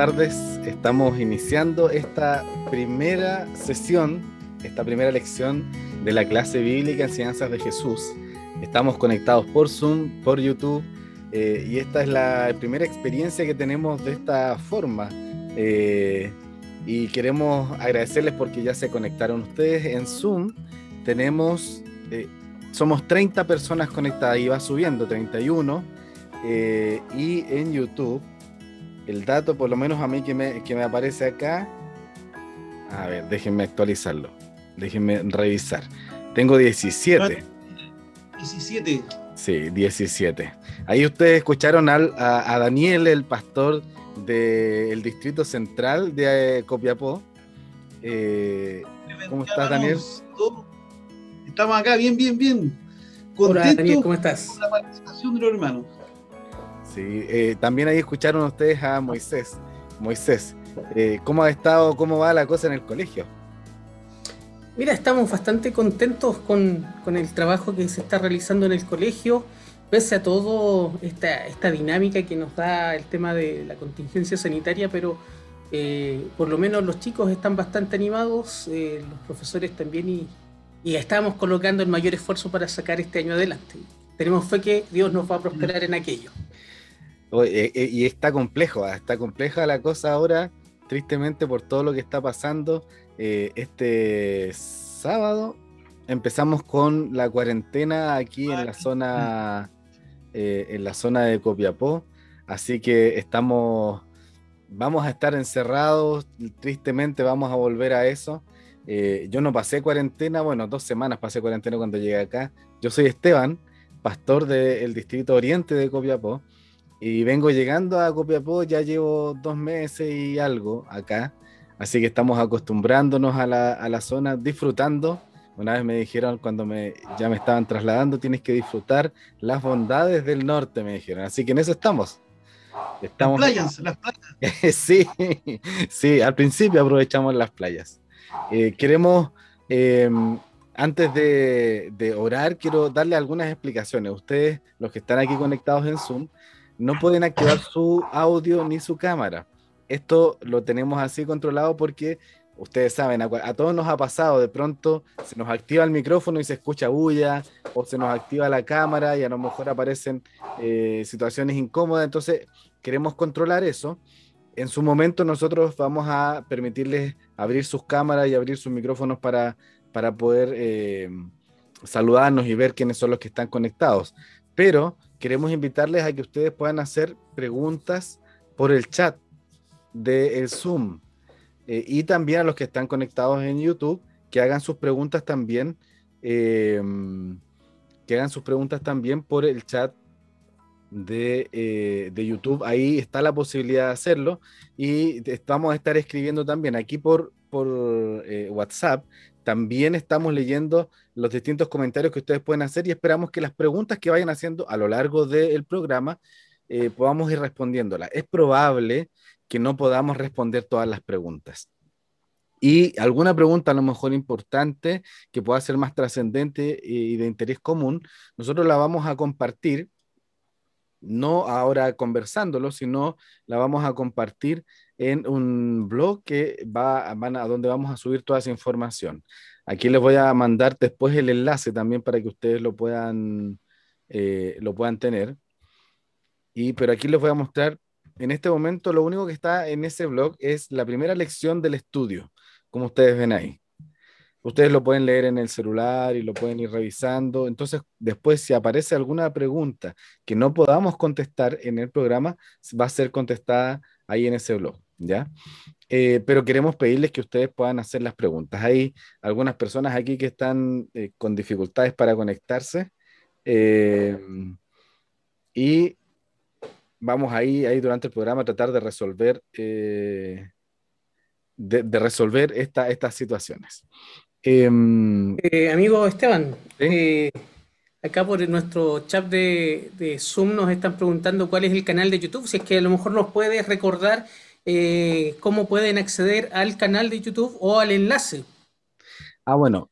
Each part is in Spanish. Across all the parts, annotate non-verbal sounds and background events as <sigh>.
tardes. Estamos iniciando esta primera sesión, esta primera lección de la clase bíblica Enseñanzas de Jesús. Estamos conectados por Zoom, por YouTube, eh, y esta es la primera experiencia que tenemos de esta forma. Eh, y queremos agradecerles porque ya se conectaron ustedes en Zoom. Tenemos, eh, somos 30 personas conectadas y va subiendo, 31. y en YouTube el dato, por lo menos a mí que me, que me aparece acá, a ver, déjenme actualizarlo, déjenme revisar. Tengo 17. 17. Sí, 17. Ahí ustedes escucharon al, a, Daniel, el pastor del distrito central de eh, Copiapó. Eh, ¿Cómo estás, Daniel? Estamos acá, bien, bien, bien. Hola, Daniel, ¿cómo estás? Con la participación de los hermanos. Sí, eh, también ahí escucharon ustedes a Moisés. Moisés, eh, ¿cómo ha estado, cómo va la cosa en el colegio? Mira, estamos bastante contentos con, el trabajo que se está realizando en el colegio, pese a todo esta, esta dinámica que nos da el tema de la contingencia sanitaria, pero eh, por lo menos los chicos están bastante animados, los profesores también, y, y estamos colocando el mayor esfuerzo para sacar este año adelante. Tenemos fe que Dios nos va a prosperar en aquello. Eh, eh, y está complejo, ah, está compleja la cosa ahora, tristemente por todo lo que está pasando. Eh, este sábado empezamos con la cuarentena aquí en la zona, en la zona de Copiapó, así que estamos, vamos a estar encerrados, tristemente vamos a volver a eso. yo no pasé cuarentena, bueno, dos semanas pasé cuarentena cuando llegué acá. Yo soy Esteban, pastor del distrito oriente de Copiapó. Y vengo llegando a Copiapó, ya llevo dos meses y algo acá, así que estamos acostumbrándonos a la, a la zona, disfrutando. Una vez me dijeron cuando me, ya me estaban trasladando, tienes que disfrutar las bondades del norte, me dijeron. Así que en eso estamos. estamos... Las playas, las playas. <laughs> sí, sí, al principio aprovechamos las playas. Eh, queremos, em, antes de, de, orar, quiero darle algunas explicaciones. Ustedes, los que están aquí conectados en Zoom, no pueden activar su audio ni su cámara. Esto lo tenemos así controlado porque ustedes saben, a, todos nos ha pasado, de pronto se nos activa el micrófono y se escucha bulla, o se nos activa la cámara y a lo mejor aparecen eh, situaciones incómodas, entonces queremos controlar eso. En su momento nosotros vamos a permitirles abrir sus cámaras y abrir sus micrófonos para, para poder eh, saludarnos y ver quiénes son los que están conectados. Pero queremos invitarles a que ustedes puedan hacer preguntas por el chat del Zoom eh, y también a los que están conectados en YouTube que hagan sus preguntas también eh, que hagan sus preguntas también por el chat de, eh, de, YouTube. Ahí está la posibilidad de hacerlo y vamos a estar escribiendo también aquí por, por WhatsApp también estamos leyendo los distintos comentarios que ustedes pueden hacer y esperamos que las preguntas que vayan haciendo a lo largo del programa eh, podamos ir respondiéndolas. Es probable que no podamos responder todas las preguntas. Y alguna pregunta a lo mejor importante que pueda ser más trascendente y de interés común, nosotros la vamos a compartir, no ahora conversándolo, sino la vamos a compartir en un blog que va van a donde vamos a subir toda esa información. Aquí les voy a mandar después el enlace también para que ustedes lo puedan, eh, lo puedan tener. Y, pero aquí les voy a mostrar, en este momento lo único que está en ese blog es la primera lección del estudio, como ustedes ven ahí. Ustedes lo pueden leer en el celular y lo pueden ir revisando. Entonces, después, si aparece alguna pregunta que no podamos contestar en el programa, va a ser contestada ahí en ese blog. ¿Ya? Eh, pero queremos pedirles que ustedes puedan hacer las preguntas. Hay algunas personas aquí que están eh, con dificultades para conectarse eh, y vamos ahí, ahí durante el programa a tratar de resolver, de, resolver estas situaciones. Em, amigo Esteban, acá por nuestro chat de, de Zoom nos están preguntando cuál es el canal de YouTube, si es que a lo mejor nos puedes recordar eh, cómo pueden acceder al canal de YouTube o al enlace. Ah, bueno,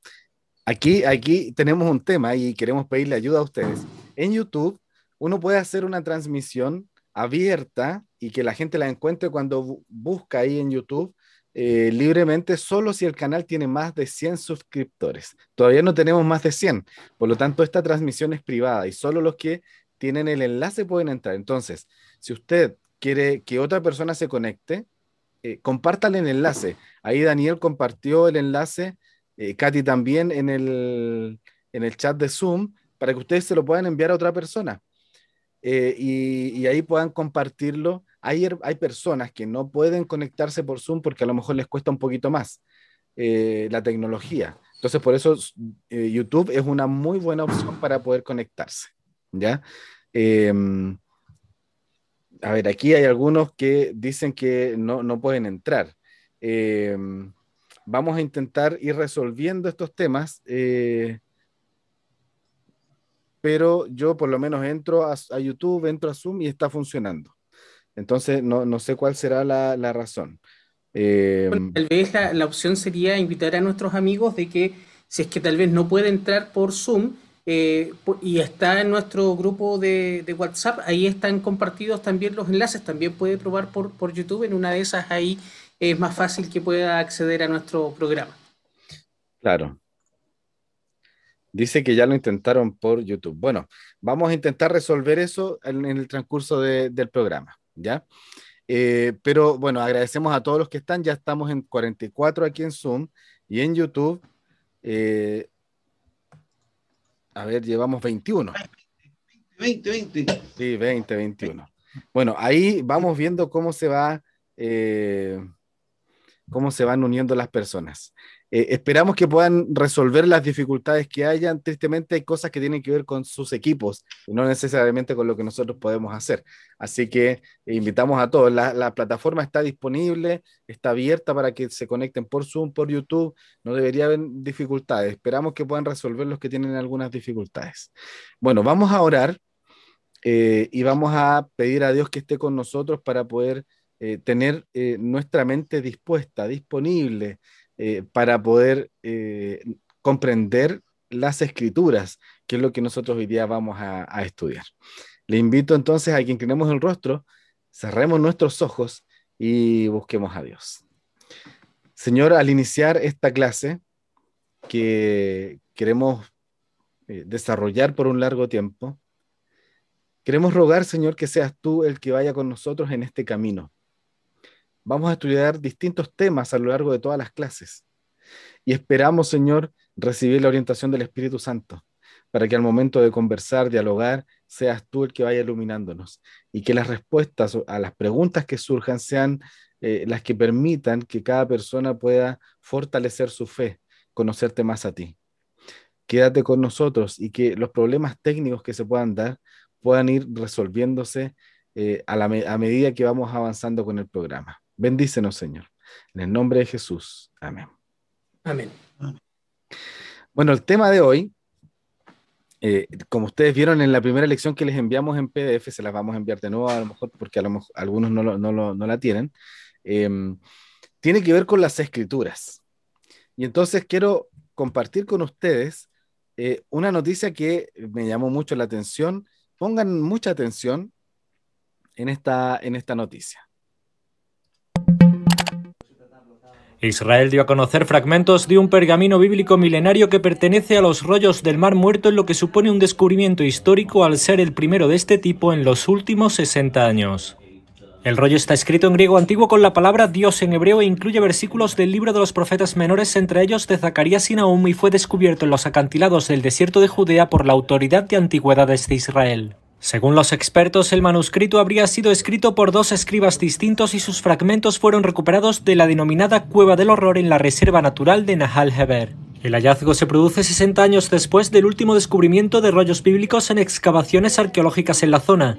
aquí, aquí tenemos un tema y queremos pedirle ayuda a ustedes. En YouTube, uno puede hacer una transmisión abierta y que la gente la encuentre cuando busca ahí en YouTube eh, libremente, solo si el canal tiene más de 100 suscriptores. Todavía no tenemos más de 100, por lo tanto esta transmisión es privada y solo los que tienen el enlace pueden entrar. Entonces, si usted quiere que otra persona se conecte, eh, el enlace. Ahí Daniel compartió el enlace, eh, Katy también en el, en el chat de Zoom, para que ustedes se lo puedan enviar a otra persona. Eh, y, ahí puedan compartirlo. Hay, hay personas que no pueden conectarse por Zoom porque a lo mejor les cuesta un poquito más eh, la tecnología. Entonces, por eso eh, YouTube es una muy buena opción para poder conectarse. ¿ya? A ver, aquí hay algunos que dicen que no, no pueden entrar. Em, vamos a intentar ir resolviendo estos temas pero yo por lo menos entro a, YouTube, entro a Zoom y está funcionando. Entonces, no, sé cuál será la, razón. Eh, tal vez la, opción sería invitar a nuestros amigos de que si es que tal vez no puede entrar por Zoom eh, y está en nuestro grupo de, WhatsApp, ahí están compartidos también los enlaces, también puede probar por, por YouTube, en una de esas ahí es más fácil que pueda acceder a nuestro programa. Claro, Dice que ya lo intentaron por YouTube. Bueno, vamos a intentar resolver eso en, el transcurso del programa, ¿ya? Eh, pero bueno, agradecemos a todos los que están. Ya estamos en 44 aquí en Zoom y en YouTube. Eh, a ver, llevamos 21. 20, 20. Sí, 20, 21. Bueno, ahí vamos viendo cómo se va, eh, cómo se van uniendo las personas. Eh, esperamos que puedan resolver las dificultades que hayan. Tristemente hay cosas que tienen que ver con sus equipos y no necesariamente con lo que nosotros podemos hacer. Así que eh, invitamos a todos. La, plataforma está disponible, está abierta para que se conecten por Zoom, por YouTube. No debería haber dificultades. Esperamos que puedan resolver los que tienen algunas dificultades. Bueno, vamos a orar eh, y vamos a pedir a Dios que esté con nosotros para poder tener nuestra mente dispuesta, disponible eh, para poder eh, comprender las escrituras, que es lo que nosotros hoy día vamos a, estudiar. Le invito entonces a que inclinemos el rostro, cerremos nuestros ojos y busquemos a Dios. Señor, al iniciar esta clase que queremos eh, desarrollar por un largo tiempo, queremos rogar, Señor, que seas tú el que vaya con nosotros en este camino Vamos a estudiar distintos temas a lo largo de todas las clases. Y esperamos, Señor, recibir la orientación del Espíritu Santo, para que al momento de conversar, dialogar, seas tú el que vaya iluminándonos y que las respuestas a las preguntas que surjan sean eh, las que permitan que cada persona pueda fortalecer su fe, conocerte más a ti. Quédate con nosotros y que los problemas técnicos que se puedan dar puedan ir resolviéndose eh, a, a medida que vamos avanzando con el programa. Bendícenos, Señor. En el nombre de Jesús. Amén. Amén. Bueno, el tema de hoy, eh, como ustedes vieron en la primera lección que les enviamos en PDF, se las vamos a enviar de nuevo, a lo mejor porque a lo mejor algunos no, la tienen, em, tiene que ver con las escrituras. Y entonces quiero compartir con ustedes eh, una noticia que me llamó mucho la atención. Pongan mucha atención en esta, en esta noticia. Israel dio a conocer fragmentos de un pergamino bíblico milenario que pertenece a los rollos del Mar Muerto en lo que supone un descubrimiento histórico al ser el primero de este tipo en los últimos 60 años. El rollo está escrito en griego antiguo con la palabra Dios en hebreo e incluye versículos del libro de los profetas menores, entre ellos de Zacarías y Nahum, y fue descubierto en los acantilados del desierto de Judea por la autoridad de antigüedades de Israel. Según los expertos, el manuscrito habría sido escrito por dos escribas distintos y sus fragmentos fueron recuperados de la denominada Cueva del Horror en la Reserva Natural de Nahal Heber. El hallazgo se produce 60 años después del último descubrimiento de rollos bíblicos en excavaciones arqueológicas en la zona.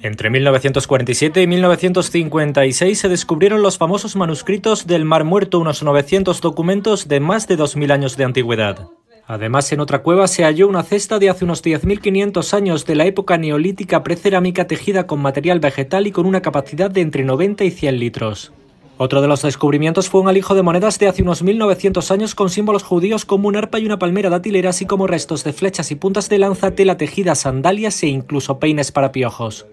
Entre 1947 y 1956 se descubrieron los famosos manuscritos del Mar Muerto, unos 900 documentos de más de 2.000 años de antigüedad. Además, en otra cueva se halló una cesta de hace unos 10.500 años de la época neolítica precerámica tejida con material vegetal y con una capacidad de entre 90 y 100 litros. Otro de los descubrimientos fue un alijo de monedas de hace unos 1900 años con símbolos judíos como un arpa y una palmera datilera, así como restos de flechas y puntas de lanza, tela tejida, sandalias e incluso peines para piojos.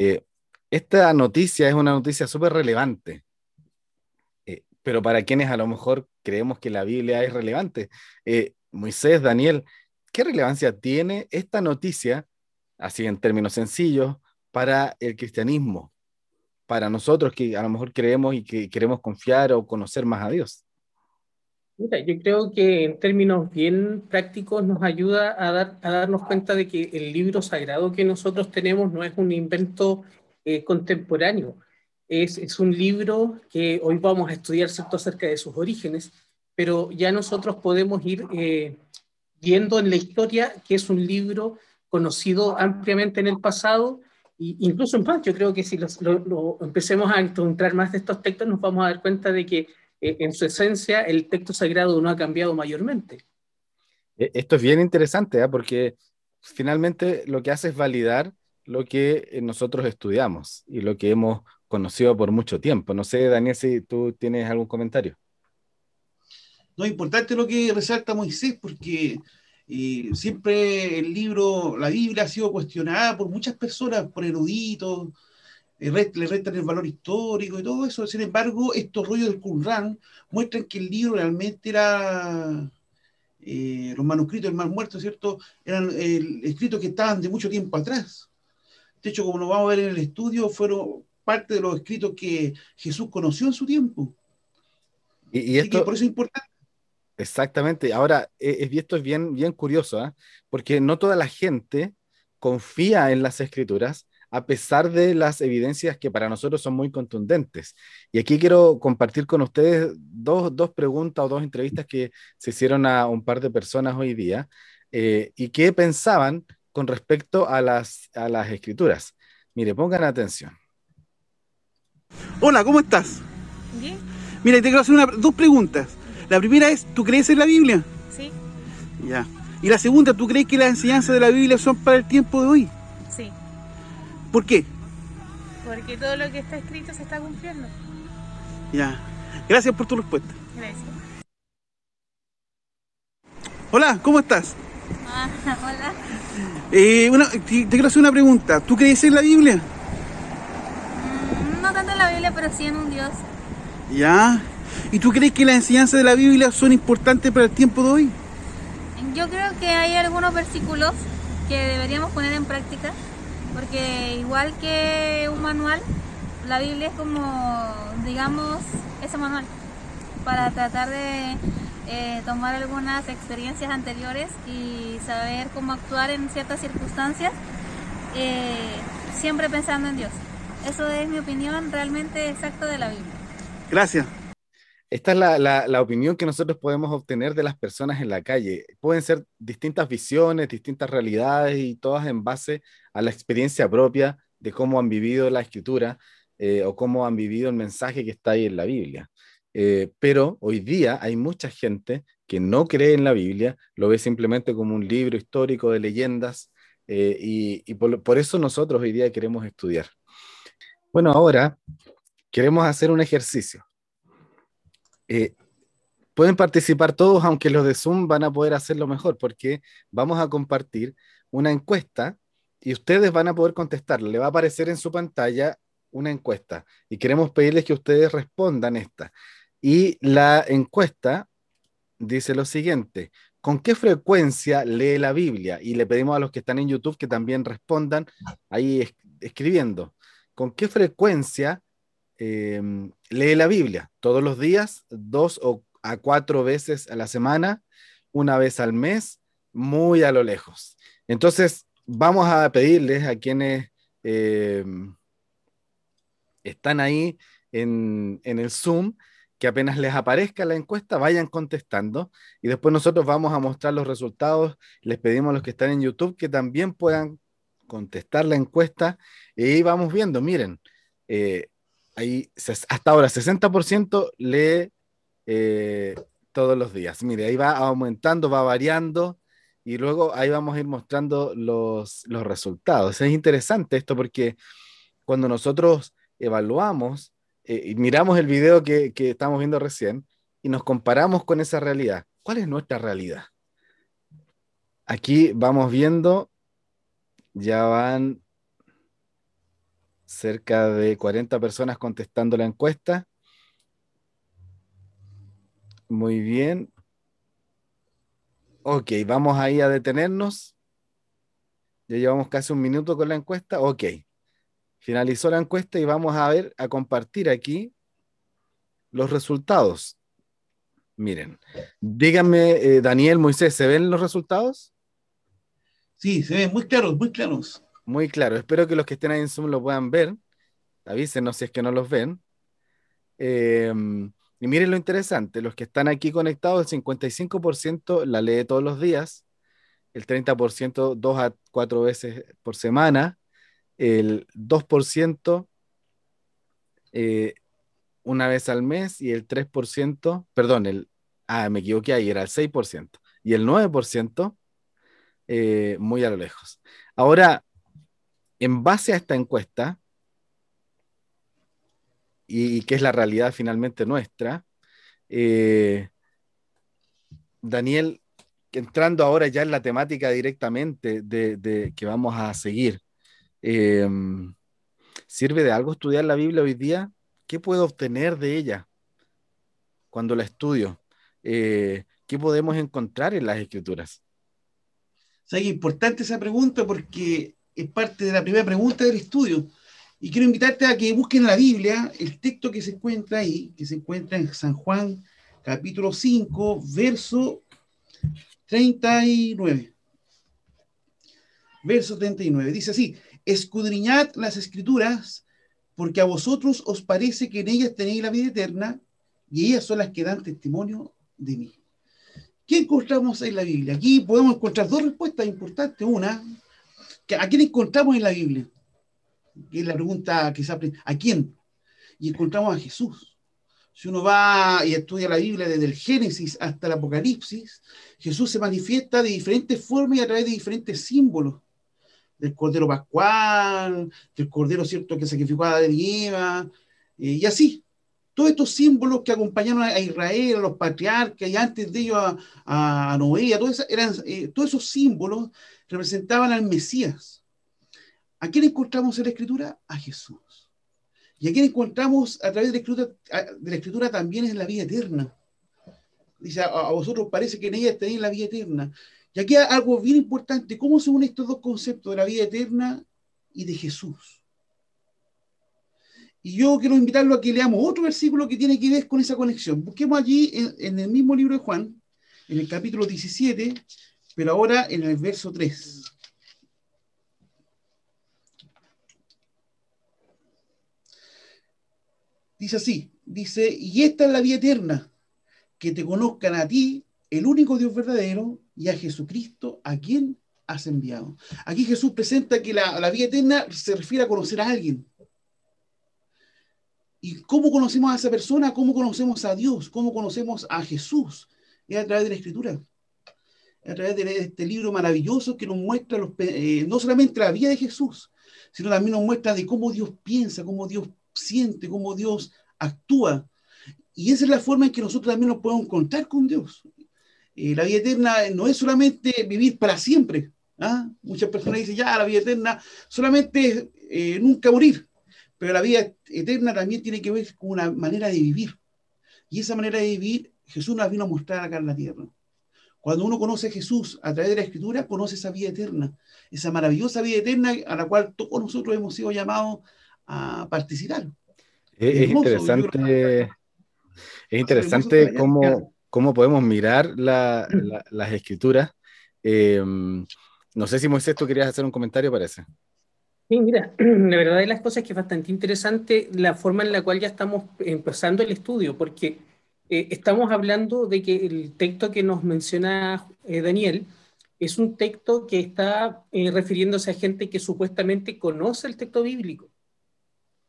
Eh, esta noticia es una noticia súper relevante, eh, pero para quienes a lo mejor creemos que la Biblia es relevante, eh, Moisés, Daniel, ¿qué relevancia tiene esta noticia, así en términos sencillos, para el cristianismo? Para nosotros que a lo mejor creemos y que queremos confiar o conocer más a Dios. Mira, yo creo que en términos bien prácticos nos ayuda a, dar, a darnos cuenta de que el libro sagrado que nosotros tenemos no es un invento eh, contemporáneo, es, es, un libro que hoy vamos a estudiar cierto acerca de sus orígenes, pero ya nosotros podemos ir eh, viendo en la historia que es un libro conocido ampliamente en el pasado, e incluso en paz. Yo creo que si lo, lo empecemos a encontrar más de estos textos, nos vamos a dar cuenta de que en su esencia el texto sagrado no ha cambiado mayormente. E, esto es bien interesante, ¿eh? porque finalmente lo que hace es validar lo que eh, nosotros estudiamos y lo que hemos conocido por mucho tiempo. No sé, Daniel, si tú tienes algún comentario. No, es importante lo que resalta Moisés, porque eh, siempre el libro, la Biblia ha sido cuestionada por muchas personas, por eruditos, le restan el valor histórico y todo eso. Sin embargo, estos rollos del Qumran muestran que el libro realmente era, eh, los manuscritos del Mar Muerto, ¿cierto? Eran eh, escritos que estaban de mucho tiempo atrás. De hecho, como lo vamos a ver en el estudio, fueron parte de los escritos que Jesús conoció en su tiempo. Y, esto, por eso es importante. Exactamente. Ahora, e, esto es bien, bien curioso, ¿eh? porque no toda la gente confía en las escrituras a pesar de las evidencias que para nosotros son muy contundentes. Y aquí quiero compartir con ustedes dos, dos preguntas o dos entrevistas que se hicieron a un par de personas hoy día eh, y qué pensaban con respecto a las, a las escrituras. Mire, pongan atención. Hola, ¿cómo estás? Bien. Mira, te quiero hacer una, dos preguntas. La primera es, ¿tú crees en la Biblia? Sí. Ya. Y la segunda, ¿tú crees que las enseñanzas de la Biblia son para el tiempo de hoy? ¿Por qué? Porque todo lo que está escrito se está cumpliendo. Ya. Gracias por tu respuesta. Gracias. Hola, ¿cómo estás? Ah, <laughs> hola. Eh, bueno, te, quiero hacer una pregunta. ¿Tú crees en la Biblia? Mm, no tanto en la Biblia, pero sí en un Dios. Ya. ¿Y tú crees que las enseñanzas de la Biblia son importantes para el tiempo de hoy? Yo creo que hay algunos versículos que deberíamos poner en práctica porque igual que un manual, la Biblia es como, digamos, ese manual para tratar de eh, tomar algunas experiencias anteriores y saber cómo actuar en ciertas circunstancias, eh, siempre pensando en Dios. Eso es mi opinión realmente exacta de la Biblia. Gracias. Esta es la, opinión que nosotros podemos obtener de las personas en la calle. Pueden ser distintas visiones, distintas realidades y todas en base a la experiencia propia de cómo han vivido la escritura eh, o cómo han vivido el mensaje que está ahí en la Biblia. Eh, pero hoy día hay mucha gente que no cree en la Biblia, lo ve simplemente como un libro histórico de leyendas eh, y, por eso nosotros hoy día queremos estudiar. Bueno, ahora queremos hacer un ejercicio. Eh, pueden participar todos, aunque los de Zoom van a poder hacerlo mejor, porque vamos a compartir una encuesta y ustedes van a poder contestar. Le va a aparecer en su pantalla una encuesta y queremos pedirles que ustedes respondan esta. Y la encuesta dice lo siguiente, ¿con qué frecuencia lee la Biblia? Y le pedimos a los que están en YouTube que también respondan ahí escribiendo, ¿con qué frecuencia Em, lee la Biblia todos los días, dos o a cuatro veces a la semana, una vez al mes, muy a lo lejos. Entonces, vamos a pedirles a quienes em, están ahí en, en el Zoom que apenas les aparezca la encuesta, vayan contestando y después nosotros vamos a mostrar los resultados. Les pedimos a los que están en YouTube que también puedan contestar la encuesta y vamos viendo, miren, eh, ahí hasta ahora 60% lee eh, todos los días. Mire, ahí va aumentando, va variando y luego ahí vamos a ir mostrando los, los resultados. Es interesante esto porque cuando nosotros evaluamos eh, y miramos el video que, que estamos viendo recién y nos comparamos con esa realidad, ¿cuál es nuestra realidad? Aquí vamos viendo, ya van cerca de 40 personas contestando la encuesta. Muy bien. Ok, vamos ahí a detenernos. Ya llevamos casi un minuto con la encuesta. Ok. Finalizó la encuesta y vamos a ver, a compartir aquí los resultados. Miren, díganme, eh, Daniel, Moisés, ¿se ven los resultados? Sí, se ven muy claros, muy claros. Muy claro. Espero que los que estén ahí en Zoom lo puedan ver. Avísenos si es que no los ven. Em, y miren lo interesante, los que están aquí conectados, el 55% la lee todos los días, el 30% dos a cuatro veces por semana, el 2% eh, una vez al mes y el 3%, perdón, el, ah, me equivoqué ahí, era el 6%, y el 9% eh, muy a lo lejos. Ahora, en base a esta encuesta, y, que es la realidad finalmente nuestra, eh, Daniel, entrando ahora ya en la temática directamente de, que vamos a seguir, em, ¿sirve de algo estudiar la Biblia hoy día? ¿Qué puedo obtener de ella cuando la estudio? Eh, ¿Qué podemos encontrar en las escrituras? O sea, es importante esa pregunta porque es parte de la primera pregunta del estudio. Y quiero invitarte a que busquen en la Biblia el texto que se encuentra ahí, que se encuentra en San Juan capítulo 5, verso 39. Verso 39. Dice así, escudriñad las escrituras, porque a vosotros os parece que en ellas tenéis la vida eterna, y ellas son las que dan testimonio de mí. ¿Qué encontramos en la Biblia? Aquí podemos encontrar dos respuestas importantes. Una, ¿a quién encontramos en la Biblia? Es la pregunta que se hace, ¿a quién? Y encontramos a Jesús. Si uno va y estudia la Biblia desde el Génesis hasta el Apocalipsis, Jesús se manifiesta de diferentes formas y a través de diferentes símbolos. Del Cordero Pascual, del Cordero, ¿cierto?, que sacrificó a Adán y Eva, eh, y así. Todos estos símbolos que acompañaron a Israel, a los patriarcas y antes de ellos a, Noé, todos, eran, eh, todos esos símbolos representaban al Mesías. ¿A quién encontramos en la Escritura? A Jesús. Y aquí encontramos a través de la escritura, de la escritura también es la vida eterna. Dice, a, vosotros parece que en ella tenéis la vida eterna. Y aquí hay algo bien importante, ¿cómo se unen estos dos conceptos de la vida eterna y de Jesús? Y yo quiero invitarlo a que leamos otro versículo que tiene que ver con esa conexión. Busquemos allí en el mismo libro de Juan, en el capítulo 17, pero ahora en el verso 3. Dice así, dice, y esta es la vida eterna, que te conozcan a ti, el único Dios verdadero, y a Jesucristo, a quien has enviado. Aquí Jesús presenta que la, la vida eterna se refiere a conocer a alguien. ¿Y cómo conocemos a esa persona? ¿Cómo conocemos a Dios? ¿Cómo conocemos a Jesús? Es a través de la Escritura. A través de este libro maravilloso que nos muestra eh, no solamente la vida de Jesús, sino también nos muestra de cómo Dios piensa, cómo Dios siente, cómo Dios actúa. Y esa es la forma en que nosotros también nos podemos encontrar con Dios. Eh, la vida eterna no es solamente vivir para siempre. ¿ah? Muchas personas dicen, ya, la vida eterna solamente eh, nunca morir. Pero la vida eterna también tiene que ver con una manera de vivir. Y esa manera de vivir, Jesús nos vino a mostrar acá en la tierra. Cuando uno conoce a Jesús a través de la Escritura, conoce esa vida eterna, esa maravillosa vida eterna a la cual todos nosotros hemos sido llamados a participar. Es, interesante, es interesante cómo, cómo podemos mirar las escrituras. Em, no sé si Moisés, tú querías hacer un comentario, parece. Sí, mira, <clears throat> la verdad de las cosas es que es bastante interesante la forma en la cual ya estamos empezando el estudio, porque eh, estamos hablando de que el texto que nos menciona eh, Daniel es un texto que está eh, refiriéndose a gente que supuestamente conoce el texto bíblico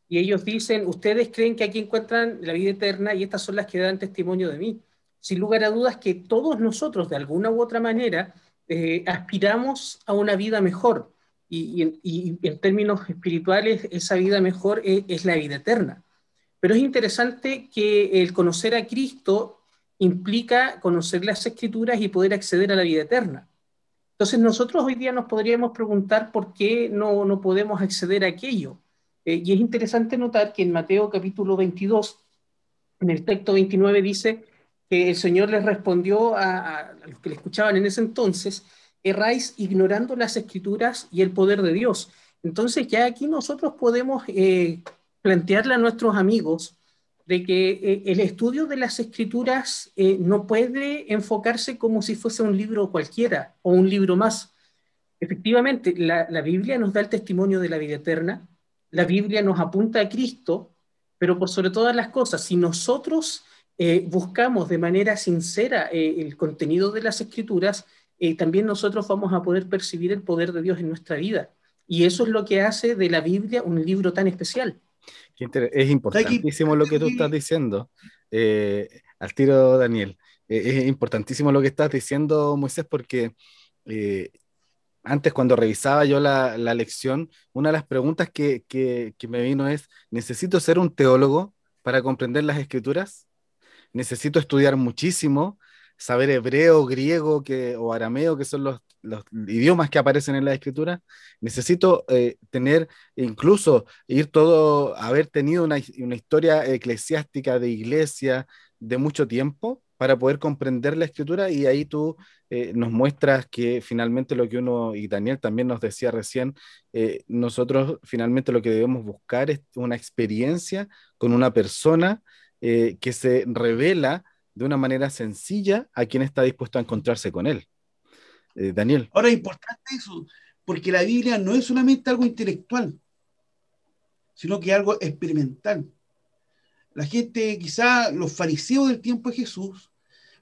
y ellos dicen, ustedes creen que aquí encuentran la vida eterna y estas son las que dan testimonio de mí. Sin lugar a dudas que todos nosotros, de alguna u otra manera, aspiramos a una vida mejor. Y, en términos espirituales, esa vida mejor es la vida eterna. Pero es interesante que el conocer a Cristo implica conocer las escrituras y poder acceder a la vida eterna. Entonces nosotros hoy día nos podríamos preguntar por qué no, no podemos acceder a aquello. Eh, y es interesante notar que en Mateo capítulo 22, en el texto 29 dice que el Señor les respondió a, los que le escuchaban en ese entonces, erráis ignorando las escrituras y el poder de Dios. Entonces ya aquí nosotros podemos eh, plantearle a nuestros amigos de que eh, el estudio de las escrituras eh, no puede enfocarse como si fuese un libro cualquiera o un libro más. Efectivamente, la, Biblia nos da el testimonio de la vida eterna, la Biblia nos apunta a Cristo, pero por sobre todas las cosas, si nosotros eh, buscamos de manera sincera el contenido de las escrituras, también nosotros vamos a poder percibir el poder de Dios en nuestra vida. Y eso es lo que hace de la Biblia un libro tan especial. Es importantísimo lo que tú estás diciendo, eh, al tiro Daniel. Eh, es importantísimo lo que estás diciendo, Moisés, porque eh, antes cuando revisaba yo la, lección, una de las preguntas que, que, me vino es, ¿necesito ser un teólogo para comprender las escrituras? ¿Necesito estudiar muchísimo? saber hebreo, griego que, o arameo, que son los, los idiomas que aparecen en la escritura. Necesito eh, tener, incluso ir todo, haber tenido una, una, historia eclesiástica de iglesia de mucho tiempo para poder comprender la escritura y ahí tú eh, nos muestras que finalmente lo que uno, y Daniel también nos decía recién, eh, nosotros finalmente lo que debemos buscar es una experiencia con una persona que se revela de una manera sencilla a quien está dispuesto a encontrarse con él. Eh, Daniel. Ahora es importante eso, porque la Biblia no es solamente algo intelectual, sino que algo experimental. La gente, quizá los fariseos del tiempo de Jesús,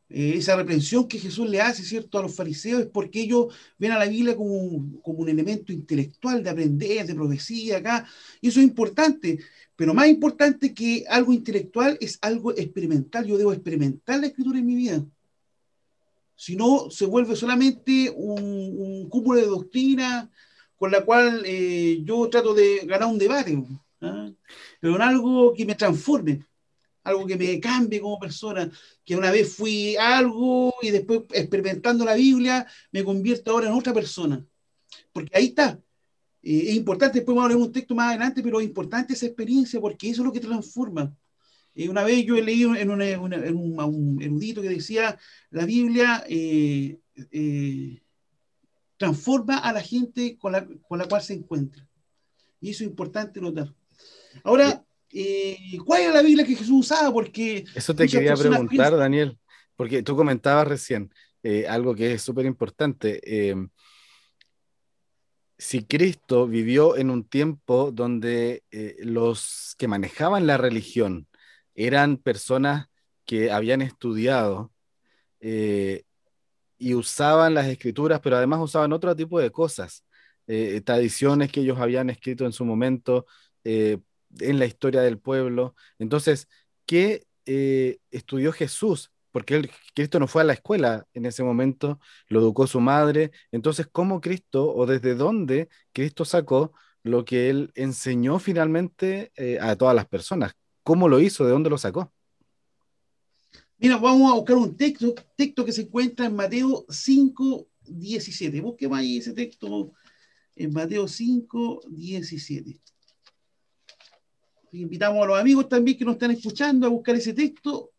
eh, esa reprensión que Jesús le hace, ¿cierto?, a los fariseos es porque ellos ven a la Biblia como un, como un elemento intelectual de aprender, de profecía, acá, y eso es importante, pero más importante que algo intelectual es algo experimental. Yo debo experimentar la escritura en mi vida. Si no, se vuelve solamente un, cúmulo de doctrina con la cual eh, yo trato de ganar un debate, ¿ah? pero en algo que me transforme, algo que me cambie como persona, que una vez fui algo y después experimentando la Biblia me convierto ahora en otra persona. Porque ahí está, eh, es importante, después vamos a leer un texto más adelante, pero es importante esa experiencia porque eso es lo que transforma. Eh, una vez yo he leído en, un, erudito que decía, la Biblia eh, transforma a la gente con la, con la, cual se encuentra. Y eso es importante notar. Ahora, ¿cuál era la Biblia que Jesús usaba? Porque eso te quería preguntar, Daniel, porque tú comentabas recién algo que es súper importante si Cristo vivió en un tiempo donde eh, los que manejaban la religión eran personas que habían estudiado eh, y usaban las escrituras, pero además usaban otro tipo de cosas, eh, tradiciones que ellos habían escrito en su momento en la historia del pueblo. Entonces, ¿qué estudió Jesús? porque Cristo no fue a la escuela en ese momento, lo educó su madre. Entonces, ¿cómo Cristo o desde dónde Cristo sacó lo que él enseñó finalmente eh, a todas las personas? ¿Cómo lo hizo? ¿De dónde lo sacó? Mira, vamos a buscar un texto, texto que se encuentra en Mateo 5, 17. Busquemos ahí ese texto en Mateo 5, 17. Invitamos a los amigos también que nos están escuchando a buscar ese texto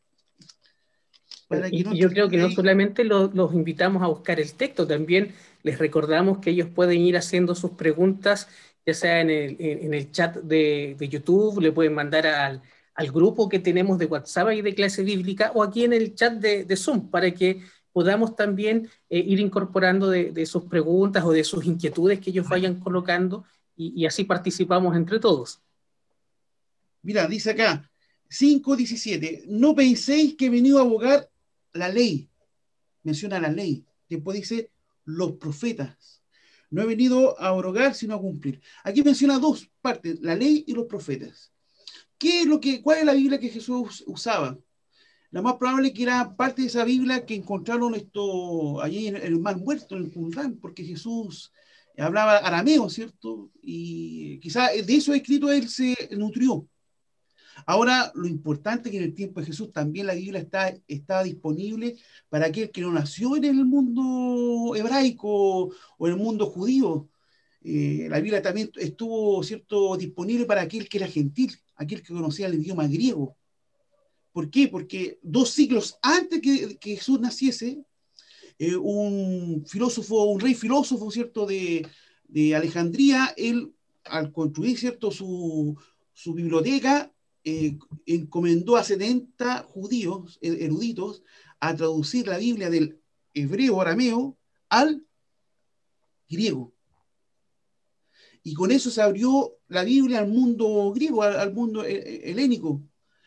y yo creo que no solamente los invitamos a buscar el texto, también les recordamos que ellos pueden ir haciendo sus preguntas, ya sea en el, en el chat de, de, YouTube, le pueden mandar al, al, grupo que tenemos de WhatsApp y de clase bíblica, o aquí en el chat de, de Zoom, para que podamos también eh, ir incorporando de, de, sus preguntas o de sus inquietudes que ellos vayan colocando y, y así participamos entre todos. Mira, dice acá, 5.17, no penséis que he venido a abogar la ley, menciona la ley. Después dice los profetas. No he venido a abrogar, sino a cumplir. Aquí menciona dos partes, la ley y los profetas. ¿Qué es lo que, ¿Cuál es la Biblia que Jesús usaba? La más probable que era parte de esa Biblia que encontraron esto allí en el mar muerto, en el Qumran, porque Jesús hablaba arameo, ¿cierto? Y quizá de eso escrito él se nutrió. Ahora, lo importante es que en el tiempo de Jesús también la Biblia está, está disponible para aquel que no nació en el mundo hebraico o en el mundo judío. eh, la Biblia también estuvo cierto, disponible para aquel que era gentil, aquel que conocía el idioma griego. ¿Por qué? Porque dos siglos antes que, Jesús naciese, eh, un filósofo, un rey filósofo, ¿cierto?, de, Alejandría, él, al construir, ¿cierto?, su, biblioteca, eh, encomendó a 70 judíos eruditos a traducir la Biblia del hebreo arameo al griego. Y con eso se abrió la Biblia al mundo griego, al, mundo helénico.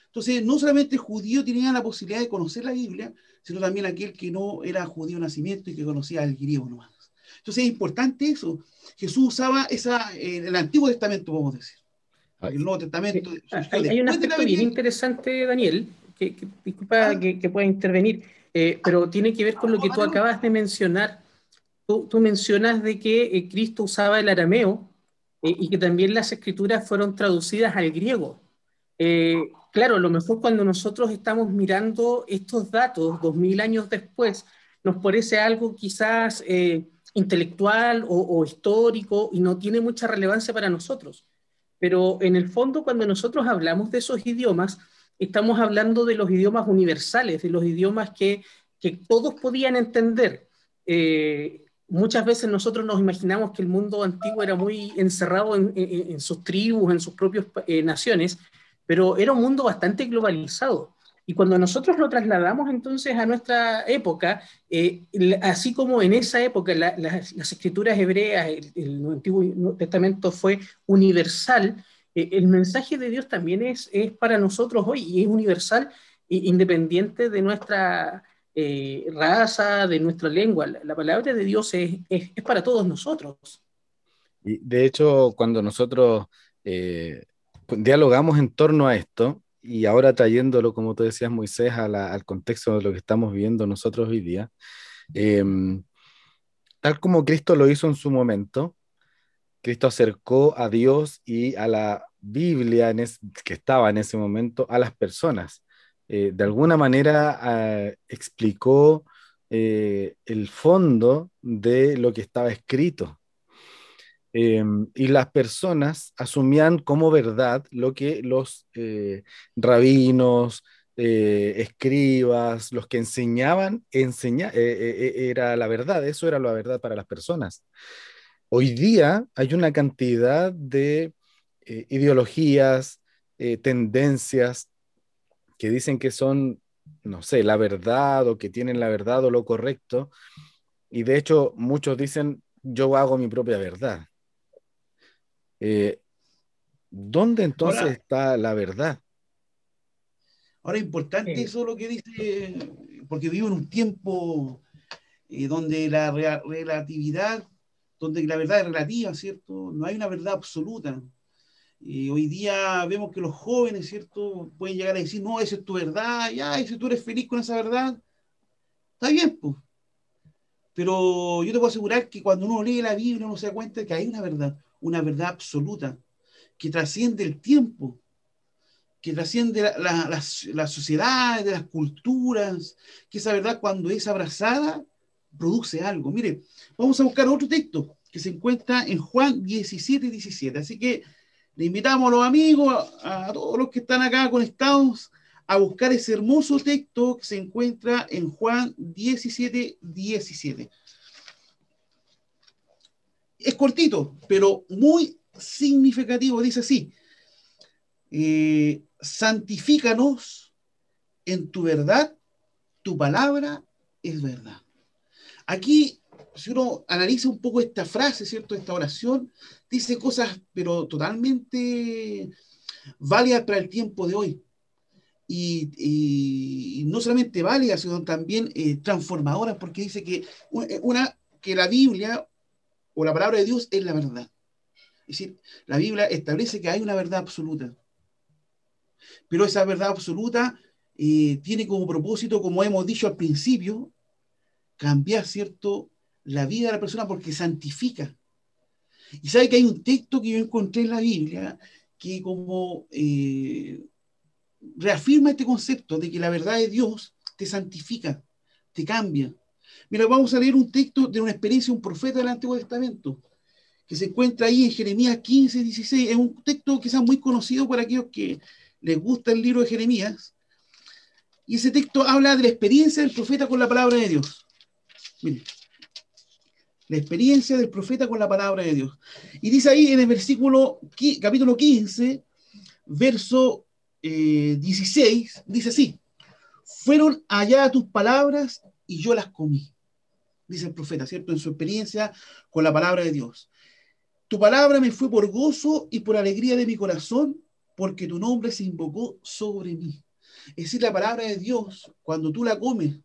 Entonces, no solamente el judío tenía la posibilidad de conocer la Biblia, sino también aquel que no era judío de nacimiento y que conocía el griego nomás. Entonces, es importante eso. Jesús usaba esa, el Antiguo Testamento, podemos decir. El Nuevo Testamento. Hay, un aspecto bien interesante, Daniel, que, disculpa ah. que, pueda intervenir, eh, pero tiene que ver con lo que tú acabas de mencionar. Tú, tú mencionas de que eh, Cristo usaba el arameo eh, y que también las escrituras fueron traducidas al griego. claro, a lo mejor cuando nosotros estamos mirando estos datos dos mil años después, nos parece algo quizás intelectual o, histórico y no tiene mucha relevancia para nosotros pero en el fondo cuando nosotros hablamos de esos idiomas, estamos hablando de los idiomas universales, de los idiomas que, que todos podían entender. Eh, muchas veces nosotros nos imaginamos que el mundo antiguo era muy encerrado en, sus tribus, en sus propias eh, naciones, pero era un mundo bastante globalizado. Y cuando nosotros lo trasladamos entonces a nuestra época, eh, así como en esa época las escrituras hebreas, el, Antiguo Testamento fue universal, eh, el mensaje de Dios también es, es para nosotros hoy y es universal independiente de nuestra eh, raza, de nuestra lengua. La, palabra de Dios es, es, es, para todos nosotros. Y de hecho, cuando nosotros dialogamos en torno a esto, y ahora trayéndolo, como tú decías, Moisés, al contexto de lo que estamos viviendo nosotros hoy día, em, tal como Cristo lo hizo en su momento, Cristo acercó a Dios y a la Biblia que estaba en ese momento a las personas. Eh, de alguna manera ah, explicó eh, el fondo de lo que estaba escrito. Em, y las personas asumían como verdad lo que los eh, rabinos, escribas, los que enseñaban, enseña, era la verdad, eso era la verdad para las personas. Hoy día hay una cantidad de ideologías, tendencias que dicen que son, no sé, la verdad o que tienen la verdad o lo correcto. Y de hecho muchos dicen, yo hago mi propia verdad. Eh, ¿Dónde entonces está la verdad? Ahora, importante eso lo que dice, porque vivo en un tiempo eh, donde la relatividad, donde la verdad es relativa, ¿cierto? No hay una verdad absoluta. Y hoy día vemos que los jóvenes, ¿cierto? Pueden llegar a decir, no, esa es tu verdad, ya, y si tú eres feliz con esa verdad, está bien, pues. Pero yo te puedo asegurar que cuando uno lee la Biblia uno se da cuenta que hay una verdad una verdad absoluta que trasciende el tiempo, que trasciende las la, sociedades, las culturas, que esa verdad cuando es abrazada produce algo. Mire, vamos a buscar otro texto que se encuentra en Juan 17, 17. Así que le invitamos a los amigos, a, todos los que están acá conectados, a buscar ese hermoso texto que se encuentra en Juan 17, 17 es cortito, pero muy significativo. Dice así, eh, santifícanos en tu verdad, tu palabra es verdad. Aquí, si uno analiza un poco esta frase, ¿cierto? Esta oración, dice cosas, pero totalmente válidas para el tiempo de hoy. Y, no solamente válidas, sino también eh, transformadoras, porque dice que, una, que la Biblia o la palabra de Dios es la verdad. Es decir, la Biblia establece que hay una verdad absoluta. Pero esa verdad absoluta eh, tiene como propósito, como hemos dicho al principio, cambiar, ¿cierto?, la vida de la persona porque santifica. Y sabe que hay un texto que yo encontré en la Biblia que como eh, reafirma este concepto de que la verdad de Dios te santifica, te cambia, Mira, vamos a leer un texto de una experiencia de un profeta del Antiguo Testamento, que se encuentra ahí en Jeremías 15, 16. Es un texto quizás muy conocido por aquellos que les gusta el libro de Jeremías. Y ese texto habla de la experiencia del profeta con la palabra de Dios. Miren, la experiencia del profeta con la palabra de Dios. Y dice ahí en el versículo, capítulo 15, verso 16, eh, dice así, fueron allá tus palabras y yo las comí, dice el profeta, ¿cierto? En su experiencia con la palabra de Dios. Tu palabra me fue por gozo y por alegría de mi corazón, porque tu nombre se invocó sobre mí. Es decir, la palabra de Dios, cuando tú la comes,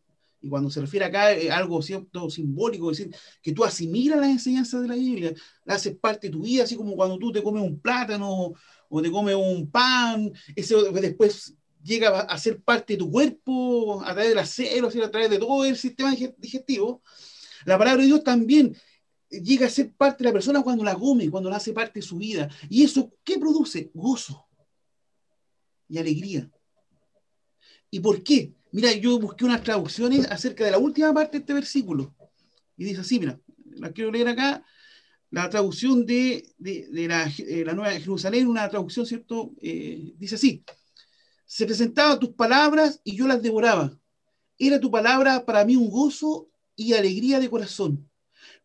y cuando se refiere acá a algo cierto simbólico, es decir, que tú asimilas las enseñanzas de la Biblia, la haces parte de tu vida, así como cuando tú te comes un plátano o te comes un pan, eso después llega a ser parte de tu cuerpo a través de las a través de todo el sistema digestivo. La palabra de Dios también llega a ser parte de la persona cuando la come, cuando la hace parte de su vida. ¿Y eso qué produce? Gozo y alegría. ¿Y por qué? Mira, yo busqué unas traducciones acerca de la última parte de este versículo. Y dice así, mira, la quiero leer acá. La traducción de, eh, la, Nueva Jerusalén, una traducción, ¿cierto? Eh, dice así. Se presentaban tus palabras y yo las devoraba. Era tu palabra para mí un gozo y alegría de corazón,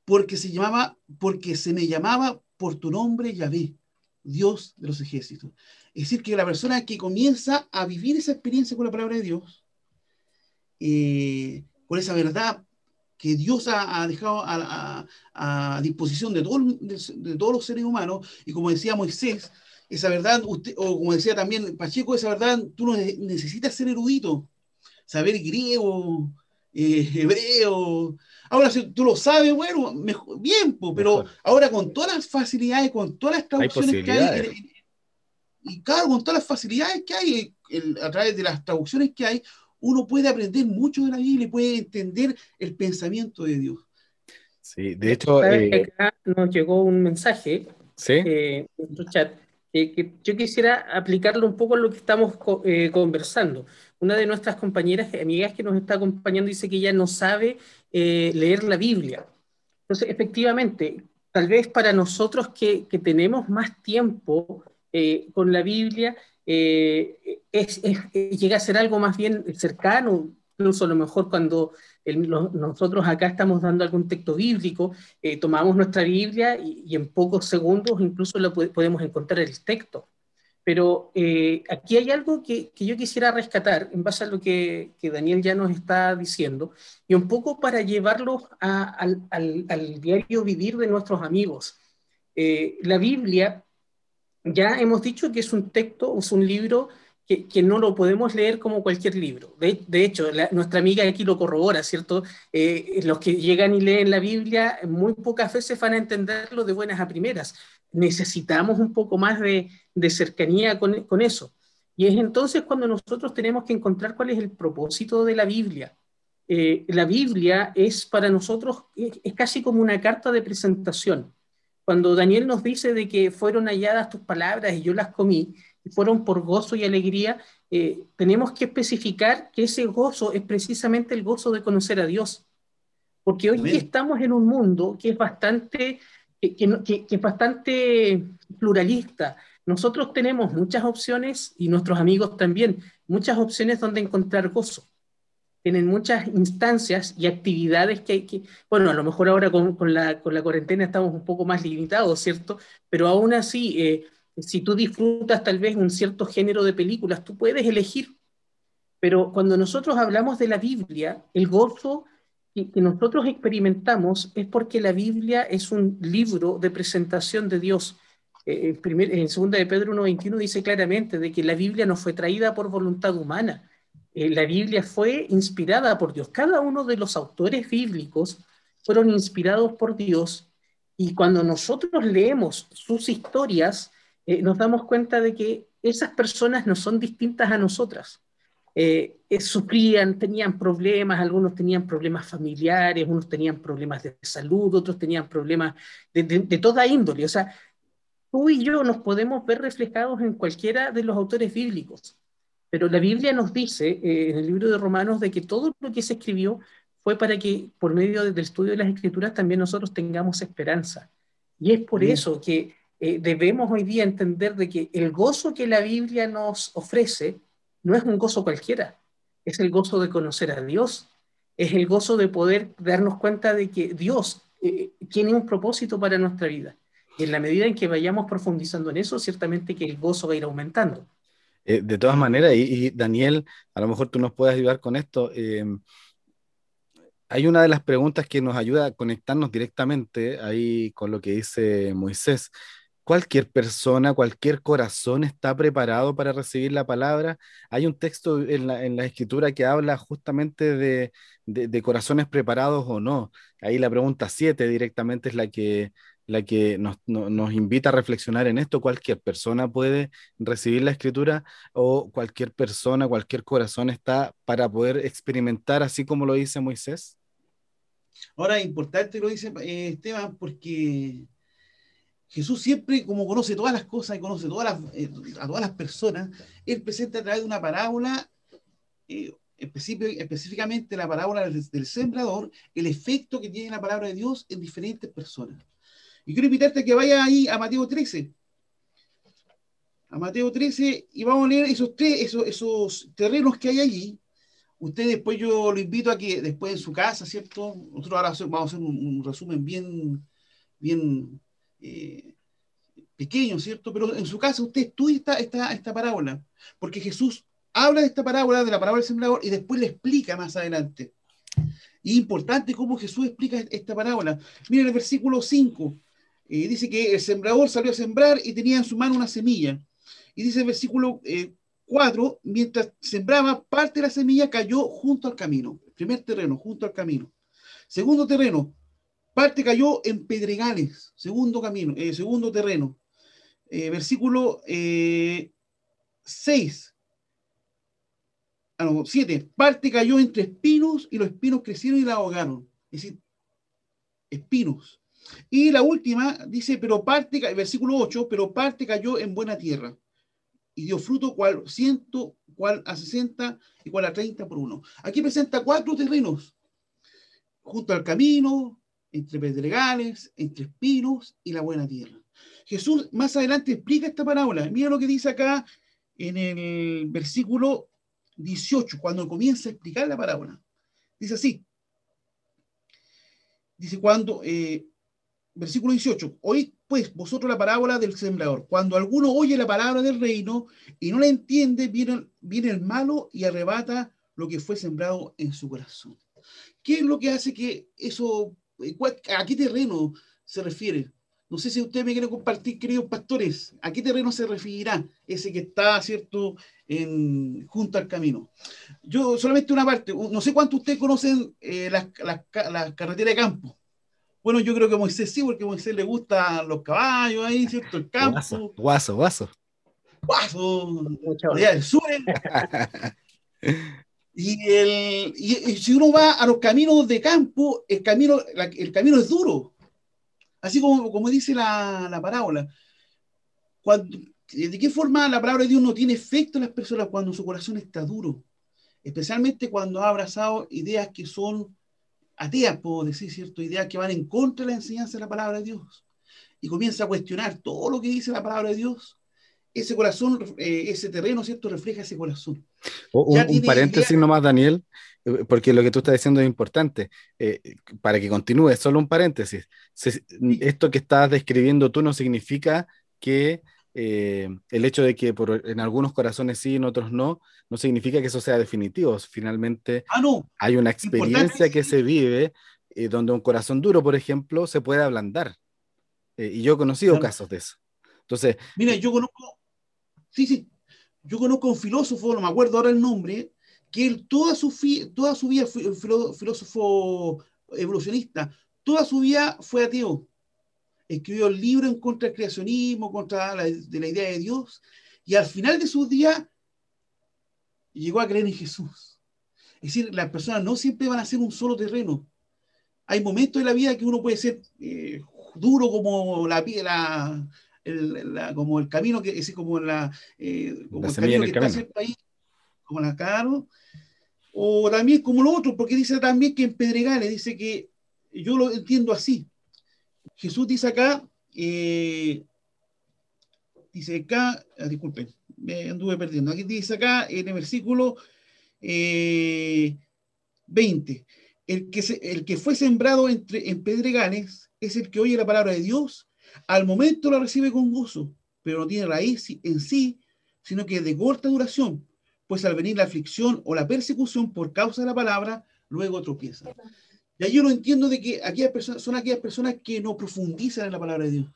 porque se llamaba, porque se me llamaba por tu nombre Yahvé, Dios de los ejércitos. Es decir, que la persona que comienza a vivir esa experiencia con la palabra de Dios, eh, con esa verdad que Dios ha, dejado a, disposición de, de, todos los seres humanos, y como decía Moisés, esa verdad, usted, o como decía también Pacheco, esa verdad, tú no necesitas ser erudito, saber griego, eh, hebreo. Ahora, si tú lo sabes, bueno, bien, pero ahora con todas las facilidades, con todas las traducciones que hay, y claro, con todas las facilidades que hay a través de las traducciones que hay, uno puede aprender mucho de la Biblia y puede entender el pensamiento de Dios. Sí, de hecho... Eh, acá nos llegó un mensaje eh, en nuestro chat eh, que yo quisiera aplicarlo un poco a lo que estamos conversando. Una de nuestras compañeras, amigas que nos está acompañando, dice que ella no sabe leer la Biblia. Entonces, efectivamente, tal vez para nosotros que, que tenemos más tiempo con la Biblia, eh, es, llega a ser algo más bien cercano, incluso a lo mejor cuando nosotros acá estamos dando algún texto bíblico, eh, tomamos nuestra Biblia y, en pocos segundos incluso lo podemos encontrar el texto. Pero eh, aquí hay algo que, yo quisiera rescatar en base a lo que, Daniel ya nos está diciendo y un poco para llevarlo al, diario vivir de nuestros amigos. la Biblia ya hemos dicho que es un texto, es un libro que, no lo podemos leer como cualquier libro. De, hecho, nuestra amiga aquí lo corrobora, ¿cierto? Eh, los que llegan y leen la Biblia muy pocas veces van a entenderlo de buenas a primeras. Necesitamos un poco más de, cercanía con, con eso. Y es entonces cuando nosotros tenemos que encontrar cuál es el propósito de la Biblia. Eh, la Biblia es para nosotros, es casi como una carta de presentación cuando Daniel nos dice de que fueron halladas tus palabras y yo las comí, y fueron por gozo y alegría, eh, tenemos que especificar que ese gozo es precisamente el gozo de conocer a Dios. Porque hoy estamos en un mundo que es bastante, que, que, que es bastante pluralista. Nosotros tenemos muchas opciones y nuestros amigos también, muchas opciones donde encontrar gozo tienen muchas instancias y actividades que hay que, bueno, a lo mejor ahora con, la, con la, cuarentena estamos un poco más limitados, ¿cierto? Pero aún así, eh, si tú disfrutas tal vez un cierto género de películas, tú puedes elegir. Pero cuando nosotros hablamos de la Biblia, el gozo que, nosotros experimentamos es porque la Biblia es un libro de presentación de Dios. Eh, en, primer, en 2 de Pedro 1.21 dice claramente de que la Biblia no fue traída por voluntad humana, eh, la Biblia fue inspirada por Dios. Cada uno de los autores bíblicos fueron inspirados por Dios y cuando nosotros leemos sus historias, eh, nos damos cuenta de que esas personas no son distintas a nosotras. Eh, sufrían, tenían problemas, algunos tenían problemas familiares, unos tenían problemas de salud, otros tenían problemas de, de toda índole. O sea, tú y yo nos podemos ver reflejados en cualquiera de los autores bíblicos. Pero la Biblia nos dice eh, en el libro de Romanos de que todo lo que se escribió fue para que por medio del estudio de las escrituras también nosotros tengamos esperanza. Y es por eso que eh, debemos hoy día entender de que el gozo que la Biblia nos ofrece no es un gozo cualquiera, es el gozo de conocer a Dios, es el gozo de poder darnos cuenta de que Dios eh, tiene un propósito para nuestra vida. Y en la medida en que vayamos profundizando en eso, ciertamente que el gozo va a ir aumentando. Eh, de todas maneras, y, Daniel, a lo mejor tú nos puedes ayudar con esto. hay una de las preguntas que nos ayuda a conectarnos directamente ahí con lo que dice Moisés cualquier persona, cualquier corazón está preparado para recibir la palabra. Hay un texto en la, escritura que habla justamente de, corazones preparados o no. Ahí la pregunta 7 directamente es la que, la que nos, nos, invita a reflexionar en esto. Cualquier persona puede recibir la escritura o cualquier persona, cualquier corazón está para poder experimentar así como lo dice Moisés. Ahora, importante lo dice eh, Esteban porque Jesús siempre, como conoce todas las cosas y conoce todas eh, a todas las personas, Él presenta a través de una parábola, eh, específicamente la parábola del, sembrador, el efecto que tiene la palabra de Dios en diferentes personas. Y quiero invitarte a que vaya ahí a Mateo 13. A Mateo 13 y vamos a leer esos, tres, esos, esos terrenos que hay allí. Usted después yo lo invito a que después en su casa, ¿cierto? Nosotros ahora vamos a hacer un, resumen bien, bien eh, pequeño, ¿cierto? Pero en su caso usted estudia esta, esta, parábola, porque Jesús habla de esta parábola, de la parábola del sembrador, y después le explica más adelante. Y importante cómo Jesús explica esta parábola. Miren el versículo 5. Dice que el sembrador salió a sembrar y tenía en su mano una semilla. Y dice el versículo 4, eh, mientras sembraba, parte de la semilla cayó junto al camino. Primer terreno, junto al camino. Segundo terreno, Parte cayó en pedregales, segundo camino, eh, segundo terreno. Eh, versículo 6. Eh, ah, no, 7. Parte cayó entre espinos y los espinos crecieron y la ahogaron. Es decir, espinos. Y la última dice, pero parte, versículo 8, pero parte cayó en buena tierra y dio fruto cual ciento, cual a 60 y cual a 30 por uno. Aquí presenta cuatro terrenos, junto al camino, entre pedregales, entre espinos y la buena tierra. Jesús más adelante explica esta parábola. Mira lo que dice acá en el versículo 18, cuando comienza a explicar la parábola. Dice así. Dice cuando, eh, versículo 18, oíd pues vosotros la parábola del sembrador. Cuando alguno oye la palabra del reino y no la entiende, viene, viene el malo y arrebata lo que fue sembrado en su corazón. ¿Qué es lo que hace que eso ¿A qué terreno se refiere? No sé si usted me quiere compartir, queridos pastores, ¿a qué terreno se referirá ese que está, ¿cierto?, en, junto al camino. Yo solamente una parte, no sé cuánto ustedes conocen eh, las, carreteras de campo. Bueno, yo creo que Moisés sí, porque a Moisés le gustan los caballos ahí, ¿cierto? El campo. Guaso, guaso. Guaso. Allá del sur. Y, el, y, si uno va a los caminos de campo, el camino, el camino es duro. Así como, como dice la, la parábola. Cuando, ¿De qué forma la palabra de Dios no tiene efecto en las personas cuando su corazón está duro? Especialmente cuando ha abrazado ideas que son ateas, puedo decir, ¿cierto? Ideas que van en contra de la enseñanza de la palabra de Dios. Y comienza a cuestionar todo lo que dice la palabra de Dios ese corazón, eh, ese terreno, ¿cierto? Refleja ese corazón. un, paréntesis nomás, Daniel, eh, porque lo que tú estás diciendo es importante. Eh, para que continúe, solo un paréntesis. esto que estás describiendo tú no significa que el hecho de que por, en algunos corazones sí, en otros no, no significa que eso sea definitivo. Finalmente, ah, no. hay una experiencia que se vive donde un corazón duro, por ejemplo, se puede ablandar. y yo he conocido casos de eso. Entonces, mira, yo conozco, Sí, sí. Yo conozco un filósofo, no me acuerdo ahora el nombre, que él toda su, toda su vida fue filósofo evolucionista, toda su vida fue ateo. Escribió libros en contra del creacionismo, contra la, de la idea de Dios, y al final de sus días llegó a creer en Jesús. Es decir, las personas no siempre van a ser un solo terreno. Hay momentos en la vida que uno puede ser eh, duro como la piedra, como el camino que es como la eh, como el camino que está ahí, como la caro, o también como lo otro, porque dice también que en Pedregales dice que yo lo entiendo así. Jesús dice acá eh, dice acá, ah, disculpen, me anduve perdiendo. Aquí dice acá en el versículo 20, eh, el que, el que fue sembrado entre, en pedregales es el que oye la palabra de Dios, al momento la recibe con gozo, pero no tiene raíz en sí, sino que es de corta duración, pues al venir la aflicción o la persecución por causa de la palabra, luego tropieza. Y ahí yo lo entiendo de que aquellas personas, son aquellas personas que no profundizan en la palabra de Dios,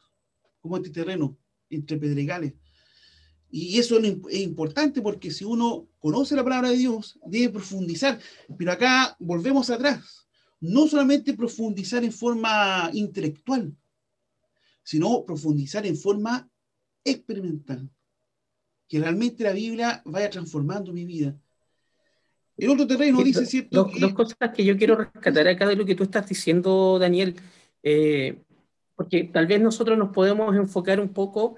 como este terreno, entre pedregales. Y eso es importante porque si uno conoce la palabra de Dios, debe profundizar. Pero acá volvemos atrás. No solamente profundizar en forma intelectual, sino profundizar en forma experimental. Que realmente la Biblia vaya transformando mi vida. El otro terreno dice, ¿cierto? Dos, cosas que yo quiero rescatar acá de lo que tú estás diciendo, Daniel. Eh, porque tal vez nosotros nos podemos enfocar un poco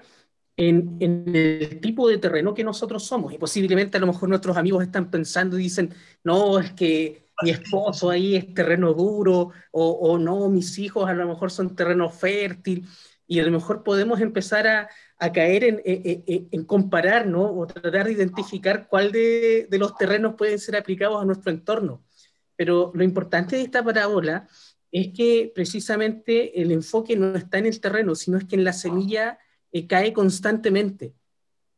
en, el tipo de terreno que nosotros somos. Y posiblemente a lo mejor nuestros amigos están pensando y dicen, no, es que mi esposo ahí es terreno duro, o, no, mis hijos a lo mejor son terreno fértil, y a lo mejor podemos empezar a, caer en, en, comparar, ¿no? O tratar de identificar cuál de, de los terrenos pueden ser aplicados a nuestro entorno. Pero lo importante de esta parábola es que precisamente el enfoque no está en el terreno, sino es que en la semilla eh, cae constantemente.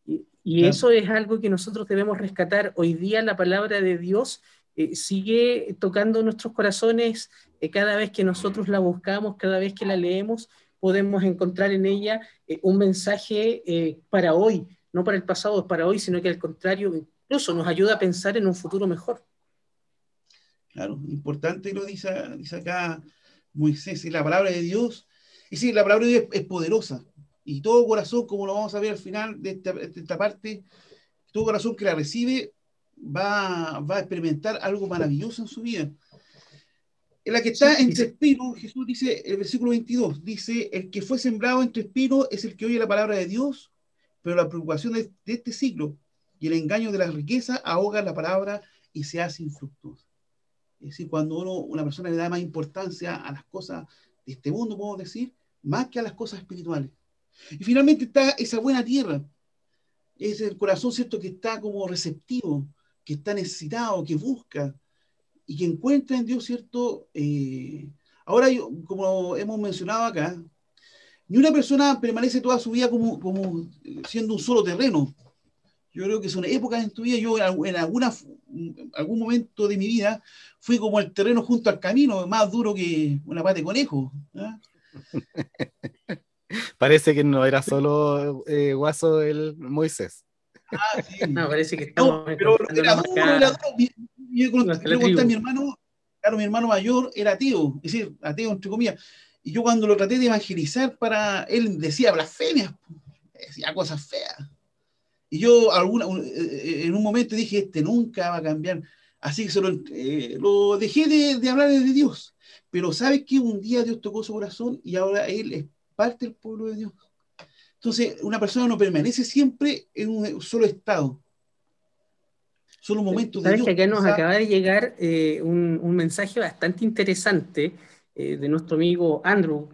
Y, eso es algo que nosotros debemos rescatar. Hoy día la palabra de Dios eh, sigue tocando nuestros corazones eh, cada vez que nosotros la buscamos, cada vez que la leemos, podemos encontrar en ella un mensaje para hoy, no para el pasado, para hoy, sino que al contrario, incluso nos ayuda a pensar en un futuro mejor. Claro, importante lo dice, dice acá Moisés, la palabra de Dios, y sí, la palabra de Dios es, poderosa, y todo corazón, como lo vamos a ver al final de esta, parte, todo corazón que la recibe va, va, a experimentar algo maravilloso en su vida. En la que está entre espinos, Jesús dice, el versículo 22, dice, el que fue sembrado entre espinos es el que oye la palabra de Dios, pero la preocupación de, de este siglo y el engaño de la riqueza ahoga la palabra y se hace infructuosa. Es decir, cuando uno, una persona le da más importancia a las cosas de este mundo, podemos decir, más que a las cosas espirituales. Y finalmente está esa buena tierra. Es el corazón, ¿cierto?, que está como receptivo, que está necesitado, que busca y que encuentra en Dios, ¿cierto? Eh, ahora, como hemos mencionado acá, ni una persona permanece toda su vida como, como siendo un solo terreno. Yo creo que son épocas en tu vida, yo en alguna, algún momento de mi vida fui como el terreno junto al camino, más duro que una pata de conejo. ¿ah? <laughs> Parece que no era solo eh, Guaso el Moisés. Ah, sí. <laughs> No, parece que estamos. No, pero era duro, era duro. Yo le conté a mi hermano, claro, mi hermano mayor era ateo, es decir, ateo entre comillas. Y yo cuando lo traté de evangelizar para él decía blasfemias, decía cosas feas. Y yo alguna, eh, en un momento dije, este nunca va a cambiar. Así que lo, eh, lo dejé de, de, hablar de Dios. Pero ¿sabes que Un día Dios tocó su corazón y ahora Él es parte del pueblo de Dios. Entonces, una persona no permanece siempre en un solo estado. Solo un momento de Dios. que acá nos acaba de llegar eh, un, un, mensaje bastante interesante de nuestro amigo Andrew,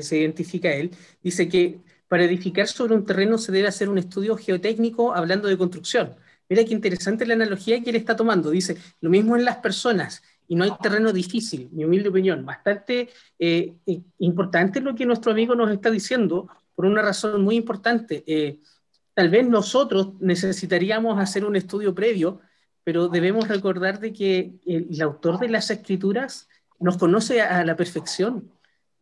se identifica él. Dice que para edificar sobre un terreno se debe hacer un estudio geotécnico hablando de construcción. Mira qué interesante la analogía que él está tomando. Dice, lo mismo en las personas, y no hay terreno difícil, mi humilde opinión. Bastante eh, eh, importante lo que nuestro amigo nos está diciendo, por una razón muy importante. Eh, tal vez nosotros necesitaríamos hacer un estudio previo, pero debemos recordar de que el autor de las escrituras nos conoce a la perfección.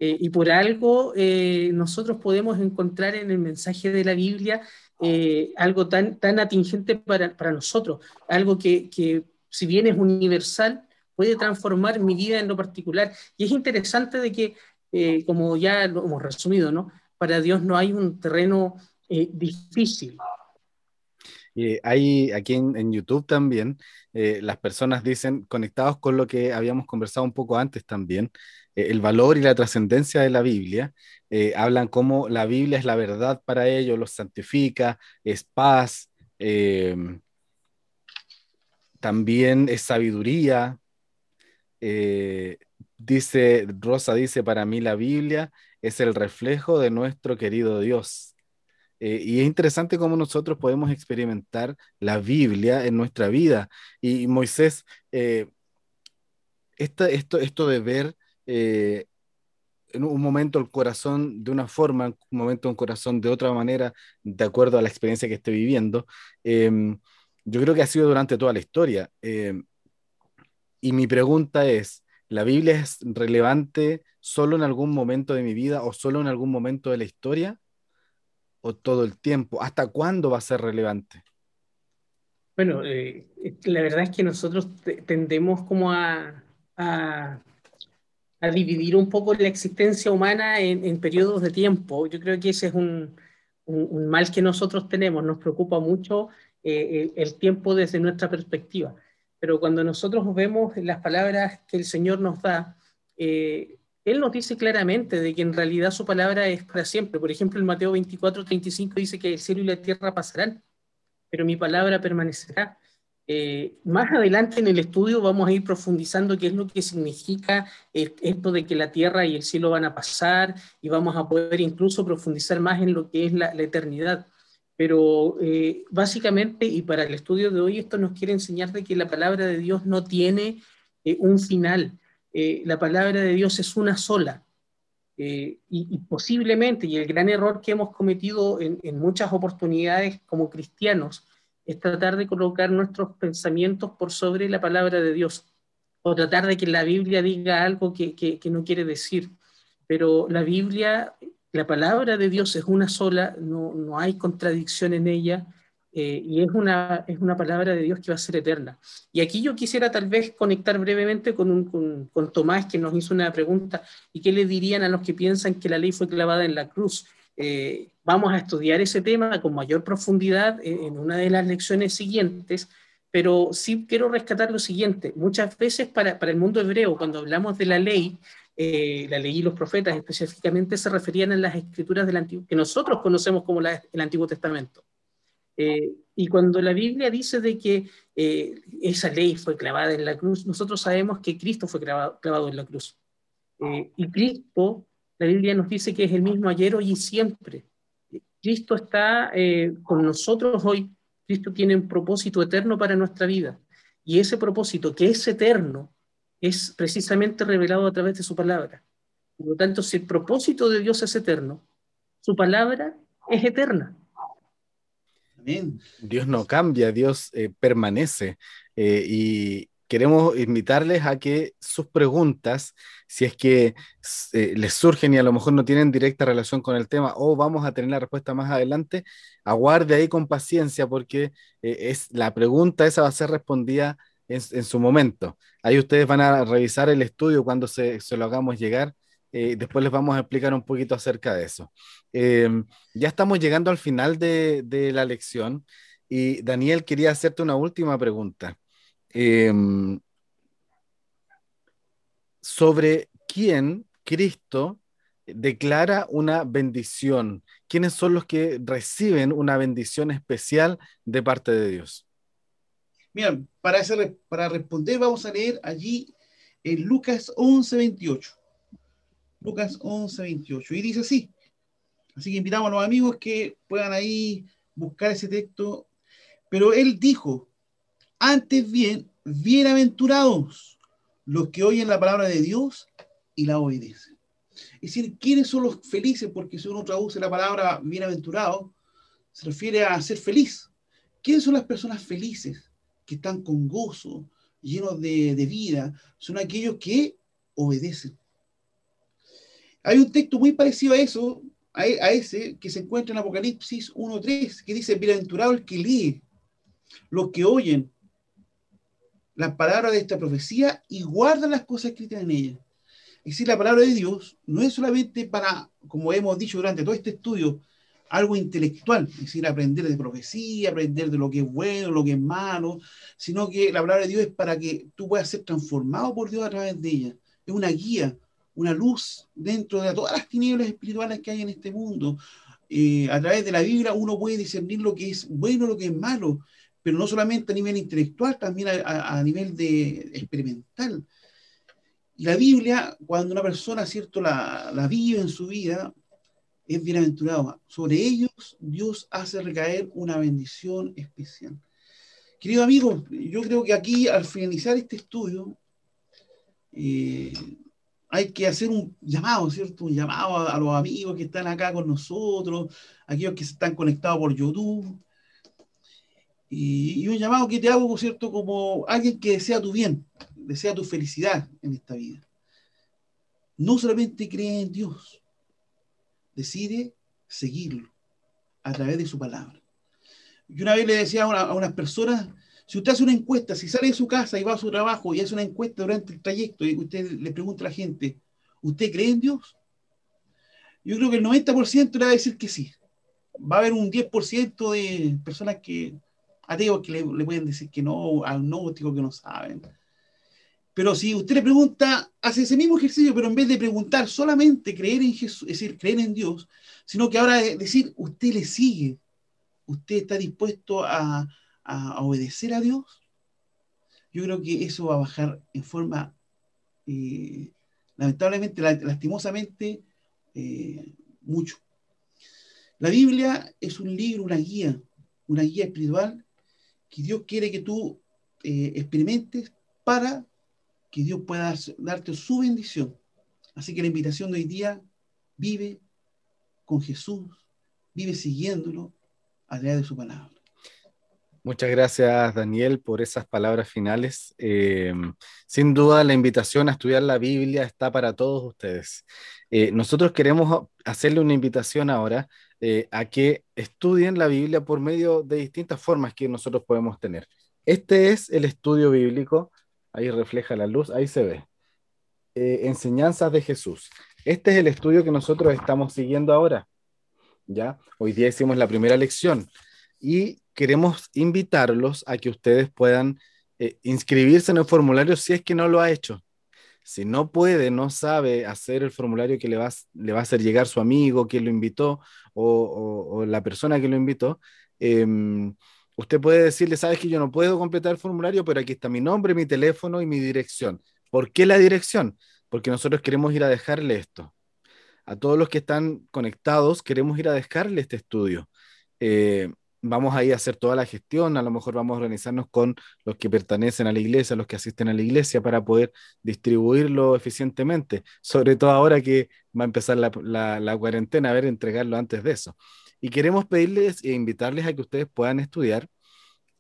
Eh, y por algo eh, nosotros podemos encontrar en el mensaje de la Biblia eh, algo tan, tan atingente para, para nosotros, algo que, que, si bien es universal, puede transformar mi vida en lo particular. Y es interesante de que, como ya lo hemos resumido, ¿no? para Dios no hay un terreno difícil. Hay aquí en, YouTube también, las personas dicen, conectados con lo que habíamos conversado un poco antes también, eh, el valor y la trascendencia de la Biblia, eh, hablan cómo la Biblia es la verdad para ellos, los santifica, es paz, em, también es sabiduría. Eh, dice, Rosa dice, para mí la Biblia es el reflejo de nuestro querido Dios. Eh, y es interesante cómo nosotros podemos experimentar la Biblia en nuestra vida. Y, Moisés, eh, esto, esto de ver eh, en un momento el corazón de una forma, en un momento un corazón de otra manera, de acuerdo a la experiencia que esté viviendo, em, yo creo que ha sido durante toda la historia. Em, y mi pregunta es, ¿la Biblia es relevante solo en algún momento de mi vida o solo en algún momento de la historia? ¿O todo el tiempo? ¿Hasta cuándo va a ser relevante? Bueno, eh, la verdad es que nosotros tendemos como a, a, dividir un poco la existencia humana en, periodos de tiempo. Yo creo que ese es un, un, mal que nosotros tenemos. Nos preocupa mucho eh, el, tiempo desde nuestra perspectiva. Pero cuando nosotros vemos las palabras que el Señor nos da, eh, Él nos dice claramente de que en realidad su palabra es para siempre. Por ejemplo, en Mateo 24, 35 dice que el cielo y la tierra pasarán, pero mi palabra permanecerá. Eh, más adelante en el estudio vamos a ir profundizando qué es lo que significa esto de que la tierra y el cielo van a pasar y vamos a poder incluso profundizar más en lo que es la, eternidad. Pero eh, básicamente, y para el estudio de hoy, esto nos quiere enseñar de que la palabra de Dios no tiene eh, un final. La palabra de Dios es una sola. Y, y, posiblemente, y el gran error que hemos cometido en, en muchas oportunidades como cristianos, es tratar de colocar nuestros pensamientos por sobre la palabra de Dios, o tratar de que la Biblia diga algo que, que, no quiere decir. Pero la Biblia, la palabra de Dios es una sola, no, no hay contradicción en ella, eh, y es una, es una palabra de Dios que va a ser eterna. Y aquí yo quisiera tal vez conectar brevemente con, Tomás, que nos hizo una pregunta, ¿y qué le dirían a los que piensan que la ley fue clavada en la cruz? Eh, vamos a estudiar ese tema con mayor profundidad en una de las lecciones siguientes, pero sí quiero rescatar lo siguiente. Muchas veces para, para el mundo hebreo, cuando hablamos de la ley, eh, la ley y los profetas específicamente se referían a las escrituras del Antiguo, que nosotros conocemos como el Antiguo Testamento. Eh, y cuando la Biblia dice de que esa ley fue clavada en la cruz, nosotros sabemos que Cristo fue clavado, en la cruz. y Cristo la Biblia nos dice que es el mismo ayer, hoy y siempre. Cristo está eh, con nosotros hoy. Cristo tiene un propósito eterno para nuestra vida. Y ese propósito, que es eterno, es precisamente revelado a través de su palabra. Por lo tanto, si el propósito de Dios es eterno, su palabra es eterna. Dios no cambia, Dios eh, permanece. Eh, y, queremos invitarles a que sus preguntas, si es que eh, les surgen y a lo mejor no tienen directa relación con el tema o vamos a tener la respuesta más adelante, aguarde ahí con paciencia porque eh, es, la pregunta esa va a ser respondida en, su momento. Ahí ustedes van a revisar el estudio cuando se, lo hagamos llegar. Eh, después les vamos a explicar un poquito acerca de eso. Em, ya estamos llegando al final de, la lección y Daniel quería hacerte una última pregunta. Em, sobre quién Cristo declara una bendición. ¿Quiénes son los que reciben una bendición especial de parte de Dios? Mira, para, para responder vamos a leer allí en Lucas 11, 28. Lucas 11, 28. Y dice así. Así que invitamos a los amigos que puedan ahí buscar ese texto. Pero él dijo, antes bien, bienaventurados los que oyen la palabra de Dios y la obedecen. Es decir, ¿quiénes son los felices? Porque si uno traduce la palabra bienaventurado, se refiere a ser feliz. ¿Quiénes son las personas felices que están con gozo, llenos de, vida? Son aquellos que obedecen. Hay un texto muy parecido a eso, a, ese, que se encuentra en Apocalipsis 1.3, que dice, bienaventurado el que lee, los que oyen las palabras de esta profecía y guardan las cosas escritas en ella. Es decir, la palabra de Dios no es solamente para, como hemos dicho durante todo este estudio, algo intelectual, es decir, aprender de profecía, aprender de lo que es bueno, lo que es malo, sino que la palabra de Dios es para que tú puedas ser transformado por Dios a través de ella. Es una guía, una luz dentro de todas las tinieblas espirituales que hay en este mundo. Eh, a través de la Biblia uno puede discernir lo que es bueno, lo que es malo, pero no solamente a nivel intelectual, también a, nivel de experimental. Y la Biblia, cuando una persona, ¿cierto?, la, la vive en su vida, es bienaventurado. Sobre ellos Dios hace recaer una bendición especial. Querido amigo, yo creo que aquí al finalizar este estudio eh, hay que hacer un llamado, ¿cierto? Un llamado a, los amigos que están acá con nosotros, aquellos que están conectados por YouTube, y, y, un llamado que te hago, ¿cierto? Como alguien que desea tu bien, desea tu felicidad en esta vida. No solamente cree en Dios, decide seguirlo a través de su palabra. Yo una vez le decía a, una, a unas personas, si usted hace una encuesta, si sale de su casa y va a su trabajo y hace una encuesta durante el trayecto y usted le pregunta a la gente, ¿usted cree en Dios? Yo creo que el 90% le va a decir que sí. Va a haber un 10% de personas que ateos que le, pueden decir que no, agnósticos que no saben. Pero si usted le pregunta, hace ese mismo ejercicio, pero en vez de preguntar solamente creer en Jesús, es decir, creer en Dios, sino que ahora decir, usted le sigue, usted está dispuesto a, a, obedecer a Dios, yo creo que eso va a bajar en forma, eh, lamentablemente, lastimosamente, eh, mucho. La Biblia es un libro, una guía, una guía espiritual que Dios quiere que tú eh, experimentes para que Dios pueda darte su bendición. Así que la invitación de hoy día, vive con Jesús, vive siguiéndolo a través de su palabra. Muchas gracias, Daniel, por esas palabras finales. Eh, sin duda, la invitación a estudiar la Biblia está para todos ustedes. Eh, nosotros queremos hacerle una invitación ahora eh, a que estudien la Biblia por medio de distintas formas que nosotros podemos tener. Este es el estudio bíblico, ahí refleja la luz, ahí se ve. Enseñanzas de Jesús. Este es el estudio que nosotros estamos siguiendo ahora. ¿ya? Hoy día hicimos la primera lección y queremos invitarlos a que ustedes puedan eh, inscribirse en el formulario si es que no lo ha hecho. Si no puede, no sabe hacer el formulario que le va, le va a hacer llegar su amigo, que lo invitó, o, la persona que lo invitó, eh, usted puede decirle, sabes que yo no puedo completar el formulario, pero aquí está mi nombre, mi teléfono y mi dirección. ¿Por qué la dirección? Porque nosotros queremos ir a dejarle esto. A todos los que están conectados, queremos ir a dejarle este estudio. Eh, vamos a ir a hacer toda la gestión, a lo mejor vamos a organizarnos con los que pertenecen a la iglesia, los que asisten a la iglesia, para poder distribuirlo eficientemente, sobre todo ahora que va a empezar la, cuarentena, a ver, entregarlo antes de eso. Y queremos pedirles e invitarles a que ustedes puedan estudiar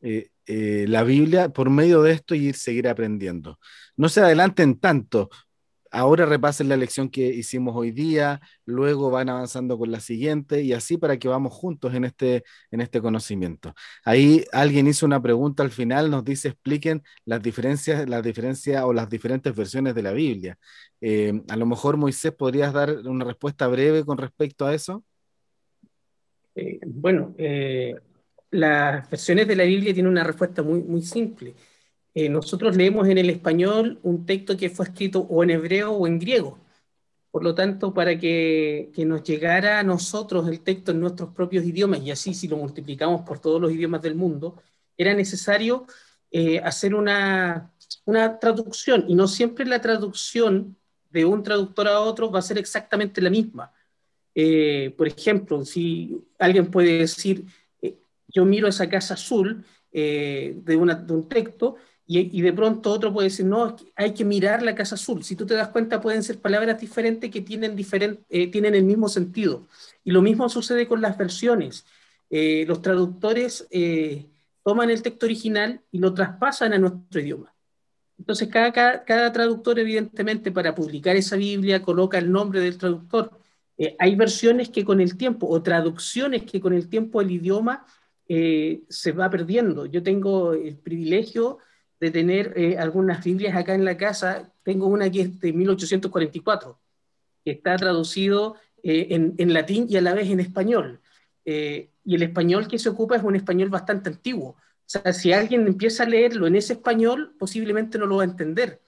eh, eh, la Biblia por medio de esto y seguir aprendiendo. No se adelanten tanto, ahora repasen la lección que hicimos hoy día, luego van avanzando con la siguiente y así para que vamos juntos en este, en este conocimiento. Ahí alguien hizo una pregunta al final, nos dice expliquen las diferencias, las diferencias o las diferentes versiones de la Biblia. Eh, a lo mejor Moisés, ¿podrías dar una respuesta breve con respecto a eso? Eh, bueno, eh, las versiones de la Biblia tienen una respuesta muy, muy simple. Eh, nosotros leemos en el español un texto que fue escrito o en hebreo o en griego. Por lo tanto, para que, que, nos llegara a nosotros el texto en nuestros propios idiomas, y así si lo multiplicamos por todos los idiomas del mundo, era necesario eh, hacer una, una traducción, y no siempre la traducción de un traductor a otro va a ser exactamente la misma. Eh, por ejemplo, si alguien puede decir, eh, yo miro esa casa azul eh, de, una, de un texto, y, y, de pronto otro puede decir, no, hay que mirar la casa azul. Si tú te das cuenta, pueden ser palabras diferentes que tienen, diferent, eh, tienen el mismo sentido. Y lo mismo sucede con las versiones. Eh, los traductores eh, toman el texto original y lo traspasan a nuestro idioma. Entonces, cada, cada, cada, traductor, evidentemente, para publicar esa Biblia, coloca el nombre del traductor. hay versiones que con el tiempo, o traducciones que con el tiempo el idioma se va perdiendo. Yo tengo el privilegio de tener eh, algunas Biblias acá en la casa. Tengo una que es de 1844, que está traducido eh, en, latín y a la vez en español. Eh, y el español que se ocupa es un español bastante antiguo. O sea, si alguien empieza a leerlo en ese español, posiblemente no lo va a entender.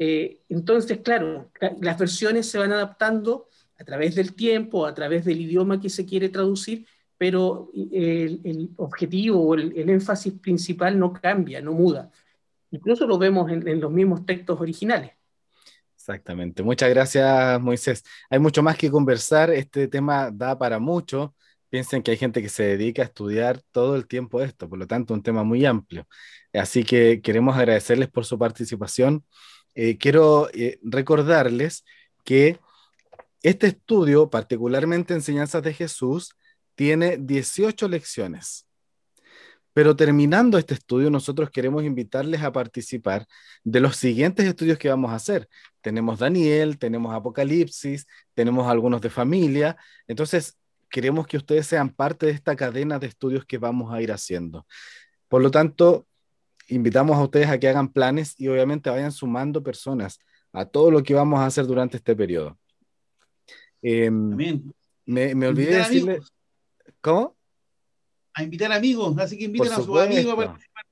Entonces, claro, las versiones se van adaptando a través del tiempo, a través del idioma que se quiere traducir, pero el, objetivo o el énfasis principal no cambia, no muda. Incluso lo vemos en, los mismos textos originales. Exactamente. Muchas gracias, Moisés. Hay mucho más que conversar. Este tema da para mucho. Piensen que hay gente que se dedica a estudiar todo el tiempo esto, por lo tanto, un tema muy amplio. Así que queremos agradecerles por su participación. Eh, quiero eh, recordarles que este estudio, particularmente Enseñanzas de Jesús, tiene 18 lecciones. Pero terminando este estudio, nosotros queremos invitarles a participar de los siguientes estudios que vamos a hacer. Tenemos Daniel, tenemos Apocalipsis, tenemos algunos de familia. Entonces, queremos que ustedes sean parte de esta cadena de estudios que vamos a ir haciendo. Por lo tanto, invitamos a ustedes a que hagan planes y obviamente vayan sumando personas a todo lo que vamos a hacer durante este periodo. Eh, me, me, olvidé decirle... ¿Cómo? A invitar amigos, así que inviten a sus amigos a participar.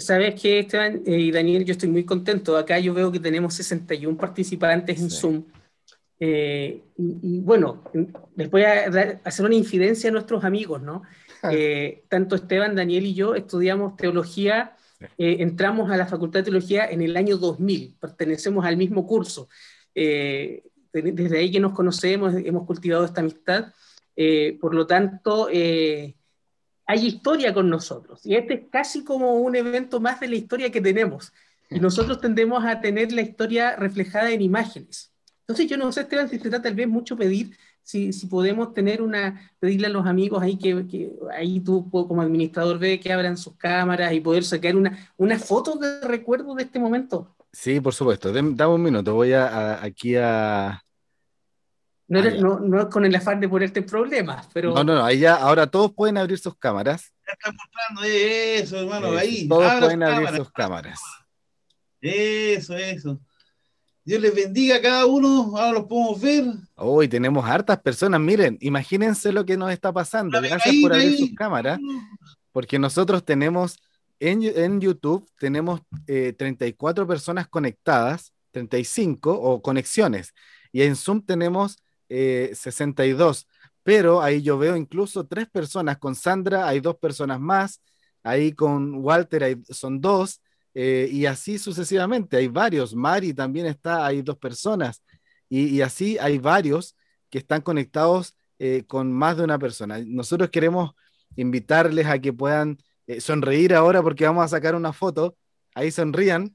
Sabes que Esteban y Daniel, yo estoy muy contento. Acá yo veo que tenemos 61 participantes en Zoom. Eh, y, bueno, les voy a hacer una infidencia a nuestros amigos, ¿no? <laughs> Eh, tanto Esteban, Daniel y yo estudiamos teología, eh, entramos a la Facultad de Teología en el año 2000, pertenecemos al mismo curso. desde ahí que nos conocemos, hemos cultivado esta amistad. Por lo tanto, hay historia con nosotros. Y este es casi como un evento más de la historia que tenemos. Y nosotros tendemos a tener la historia reflejada en imágenes. Entonces yo no sé, Esteban, si se trata tal vez mucho pedir, si, si podemos tener una, pedirle a los amigos ahí que, que, ahí tú como administrador ve que abran sus cámaras y poder sacar una, una foto de recuerdo de este momento. Sí, por supuesto. Dame un minuto, voy a, aquí a... No, no, no, es con el afán de ponerte en problemas, pero... No, no, no, ahí ya, ahora todos pueden abrir sus cámaras. Ya están mostrando eso, hermano, ahí. Todos pueden abrir sus cámaras. Eso, eso. Dios les bendiga a cada uno, ahora los podemos ver. Hoy tenemos hartas personas, miren, imagínense lo que nos está pasando. Gracias por abrir sus cámaras, porque nosotros tenemos en, en YouTube, tenemos 34 eh, personas conectadas, 35 o conexiones, y en Zoom tenemos 62, eh, pero ahí yo veo incluso tres personas, con Sandra hay dos personas más, ahí con Walter hay, son dos, eh, y así sucesivamente, hay varios. Mari también está, hay dos personas. Y, así hay varios que están conectados eh, con más de una persona. Nosotros queremos invitarles a que puedan eh, sonreír ahora porque vamos a sacar una foto. Ahí sonrían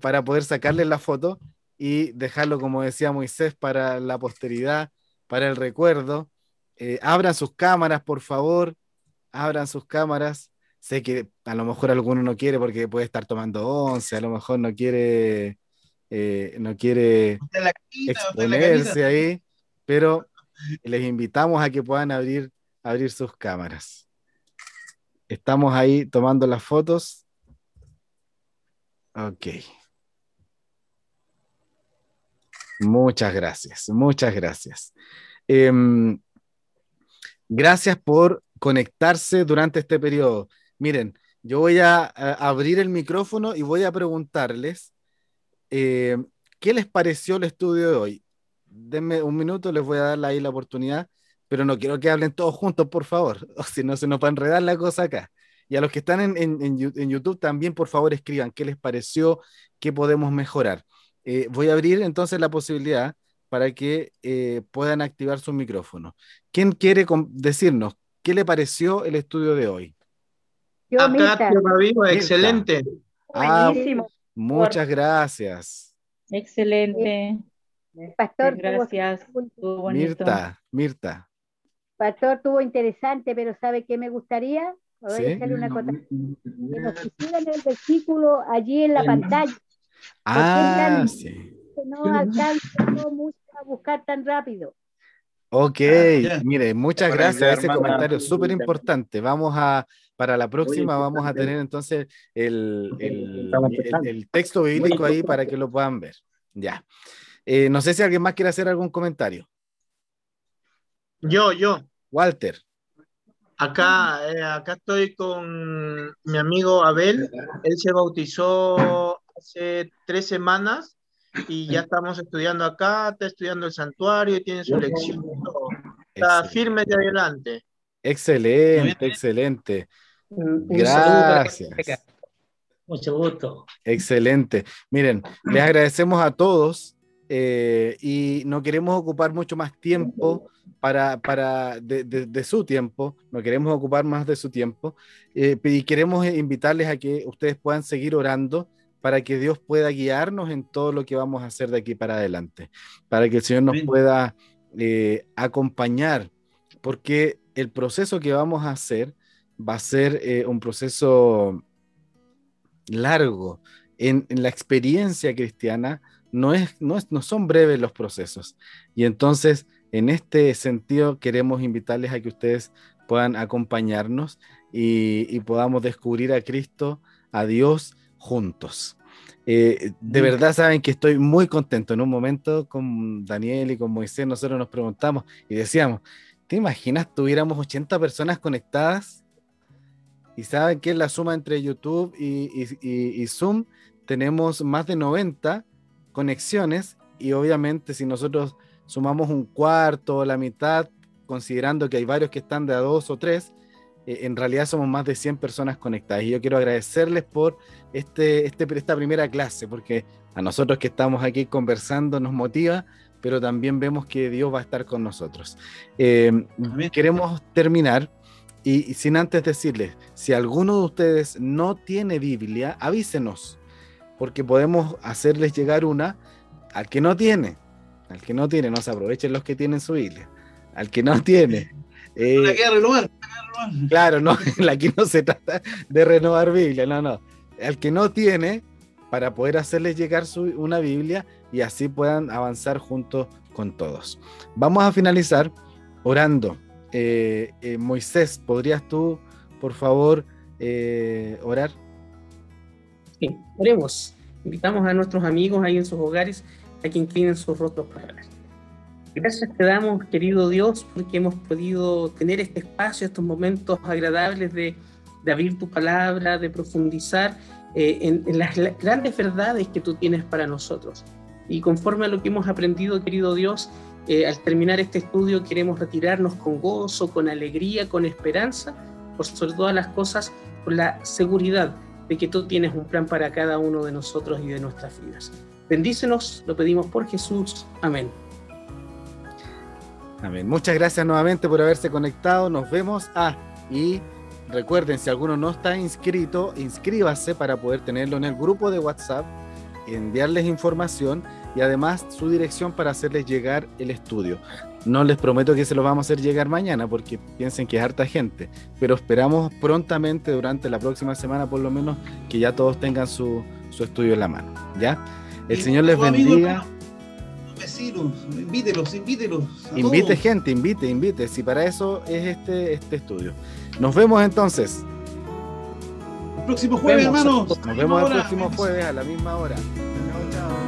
para poder sacarles la foto y dejarlo, como decía Moisés, para la posteridad, para el recuerdo. abran sus cámaras, por favor. Abran sus cámaras. Sé que a lo mejor alguno no quiere porque puede estar tomando once, a lo mejor no quiere, eh, no quiere exponerse ahí, pero les invitamos a que puedan abrir, abrir sus cámaras. Estamos ahí tomando las fotos. Ok. Muchas gracias, muchas gracias. Em, gracias por conectarse durante este periodo. Miren, yo voy a, abrir el micrófono y voy a preguntarles eh, qué les pareció el estudio de hoy. Denme un minuto, les voy a dar ahí la oportunidad, pero no quiero que hablen todos juntos, por favor, <laughs> o si no se nos va a enredar la cosa acá. Y a los que están en, YouTube también, por favor, escriban qué les pareció, qué podemos mejorar. Eh, voy a abrir entonces la posibilidad para que eh, puedan activar su micrófono. ¿Quién quiere decirnos qué le pareció el estudio de hoy? Acá Vivo, excelente. Ah, muchas gracias. Excelente. Pastor, gracias. Mirta, Mirta. Pastor, tuvo interesante, pero ¿sabe qué me gustaría? Voy a decirle una cosa. Que nos pusieran el versículo allí en la pantalla. Ah, sí. Que no alcanza mucho a buscar tan rápido. Ok, ah, mire, muchas gracias. Ese comentario es súper importante. Vamos a, para la próxima vamos a tener entonces el, el, texto bíblico ahí para que lo puedan ver. Ya. Eh, no sé si alguien más quiere hacer algún comentario. Yo, yo. Walter. Acá, eh, acá estoy con mi amigo Abel. Él se bautizó hace tres semanas y ya estamos estudiando acá, está estudiando el santuario y tiene su lección. Está firme de adelante. Excelente, excelente. Gracias. Mucho gusto. Excelente. Miren, les agradecemos a todos eh, y no queremos ocupar mucho más tiempo para, para de, su tiempo, no queremos ocupar más de su tiempo eh, y queremos invitarles a que ustedes puedan seguir orando para que Dios pueda guiarnos en todo lo que vamos a hacer de aquí para adelante, para que el Señor nos pueda eh, acompañar, porque el proceso que vamos a hacer va a ser eh, un proceso largo. En, la experiencia cristiana no, es, no, es, no son breves los procesos. Y entonces, en este sentido, queremos invitarles a que ustedes puedan acompañarnos y, y podamos descubrir a Cristo, a Dios juntos. Eh, de verdad saben que estoy muy contento. En un momento con Daniel y con Moisés nosotros nos preguntamos y decíamos, ¿te imaginas tuviéramos 80 personas conectadas? Y saben que la suma entre YouTube y, Zoom tenemos más de 90 conexiones y obviamente si nosotros sumamos un cuarto o la mitad, considerando que hay varios que están de a dos o tres, en realidad somos más de 100 personas conectadas. Y yo quiero agradecerles por este, este, esta primera clase, porque a nosotros que estamos aquí conversando nos motiva, pero también vemos que Dios va a estar con nosotros. Eh, queremos terminar y, sin antes decirles, si alguno de ustedes no tiene Biblia, avísenos, porque podemos hacerles llegar una al que no tiene. Al que no tiene, no se aprovechen los que tienen su Biblia. Al que no tiene. <laughs> Eh, Claro, no, <laughs> aquí no se trata de renovar Biblia, no, no. Al que no tiene, para poder hacerles llegar su, una Biblia y así puedan avanzar junto con todos. Vamos a finalizar orando. Eh, eh, Moisés, ¿podrías tú, por favor, eh, orar? Sí, oremos. Invitamos a nuestros amigos ahí en sus hogares a que inclinen sus rostros para orar. Gracias te damos, querido Dios, porque hemos podido tener este espacio, estos momentos agradables de, abrir tu palabra, de profundizar eh, en, las grandes verdades que tú tienes para nosotros. Y conforme a lo que hemos aprendido, querido Dios, eh, al terminar este estudio queremos retirarnos con gozo, con alegría, con esperanza, por sobre todas las cosas, con la seguridad de que tú tienes un plan para cada uno de nosotros y de nuestras vidas. Bendícenos, lo pedimos por Jesús. Amén. Amén. Muchas gracias nuevamente por haberse conectado. Nos vemos. Ah, y recuerden, si alguno no está inscrito, inscríbase para poder tenerlo en el grupo de WhatsApp, enviarles información y además su dirección para hacerles llegar el estudio. No les prometo que se lo vamos a hacer llegar mañana porque piensen que es harta gente, pero esperamos prontamente durante la próxima semana por lo menos que ya todos tengan su, su estudio en la mano. ¿Ya? El Señor les bendiga vecinos, invítelos, invítelos. Invite gente, invite, invite. Si para eso es este, este estudio. Nos vemos entonces. El próximo jueves, hermanos. Nos vemos el próximo jueves a la misma hora. Chao, chao.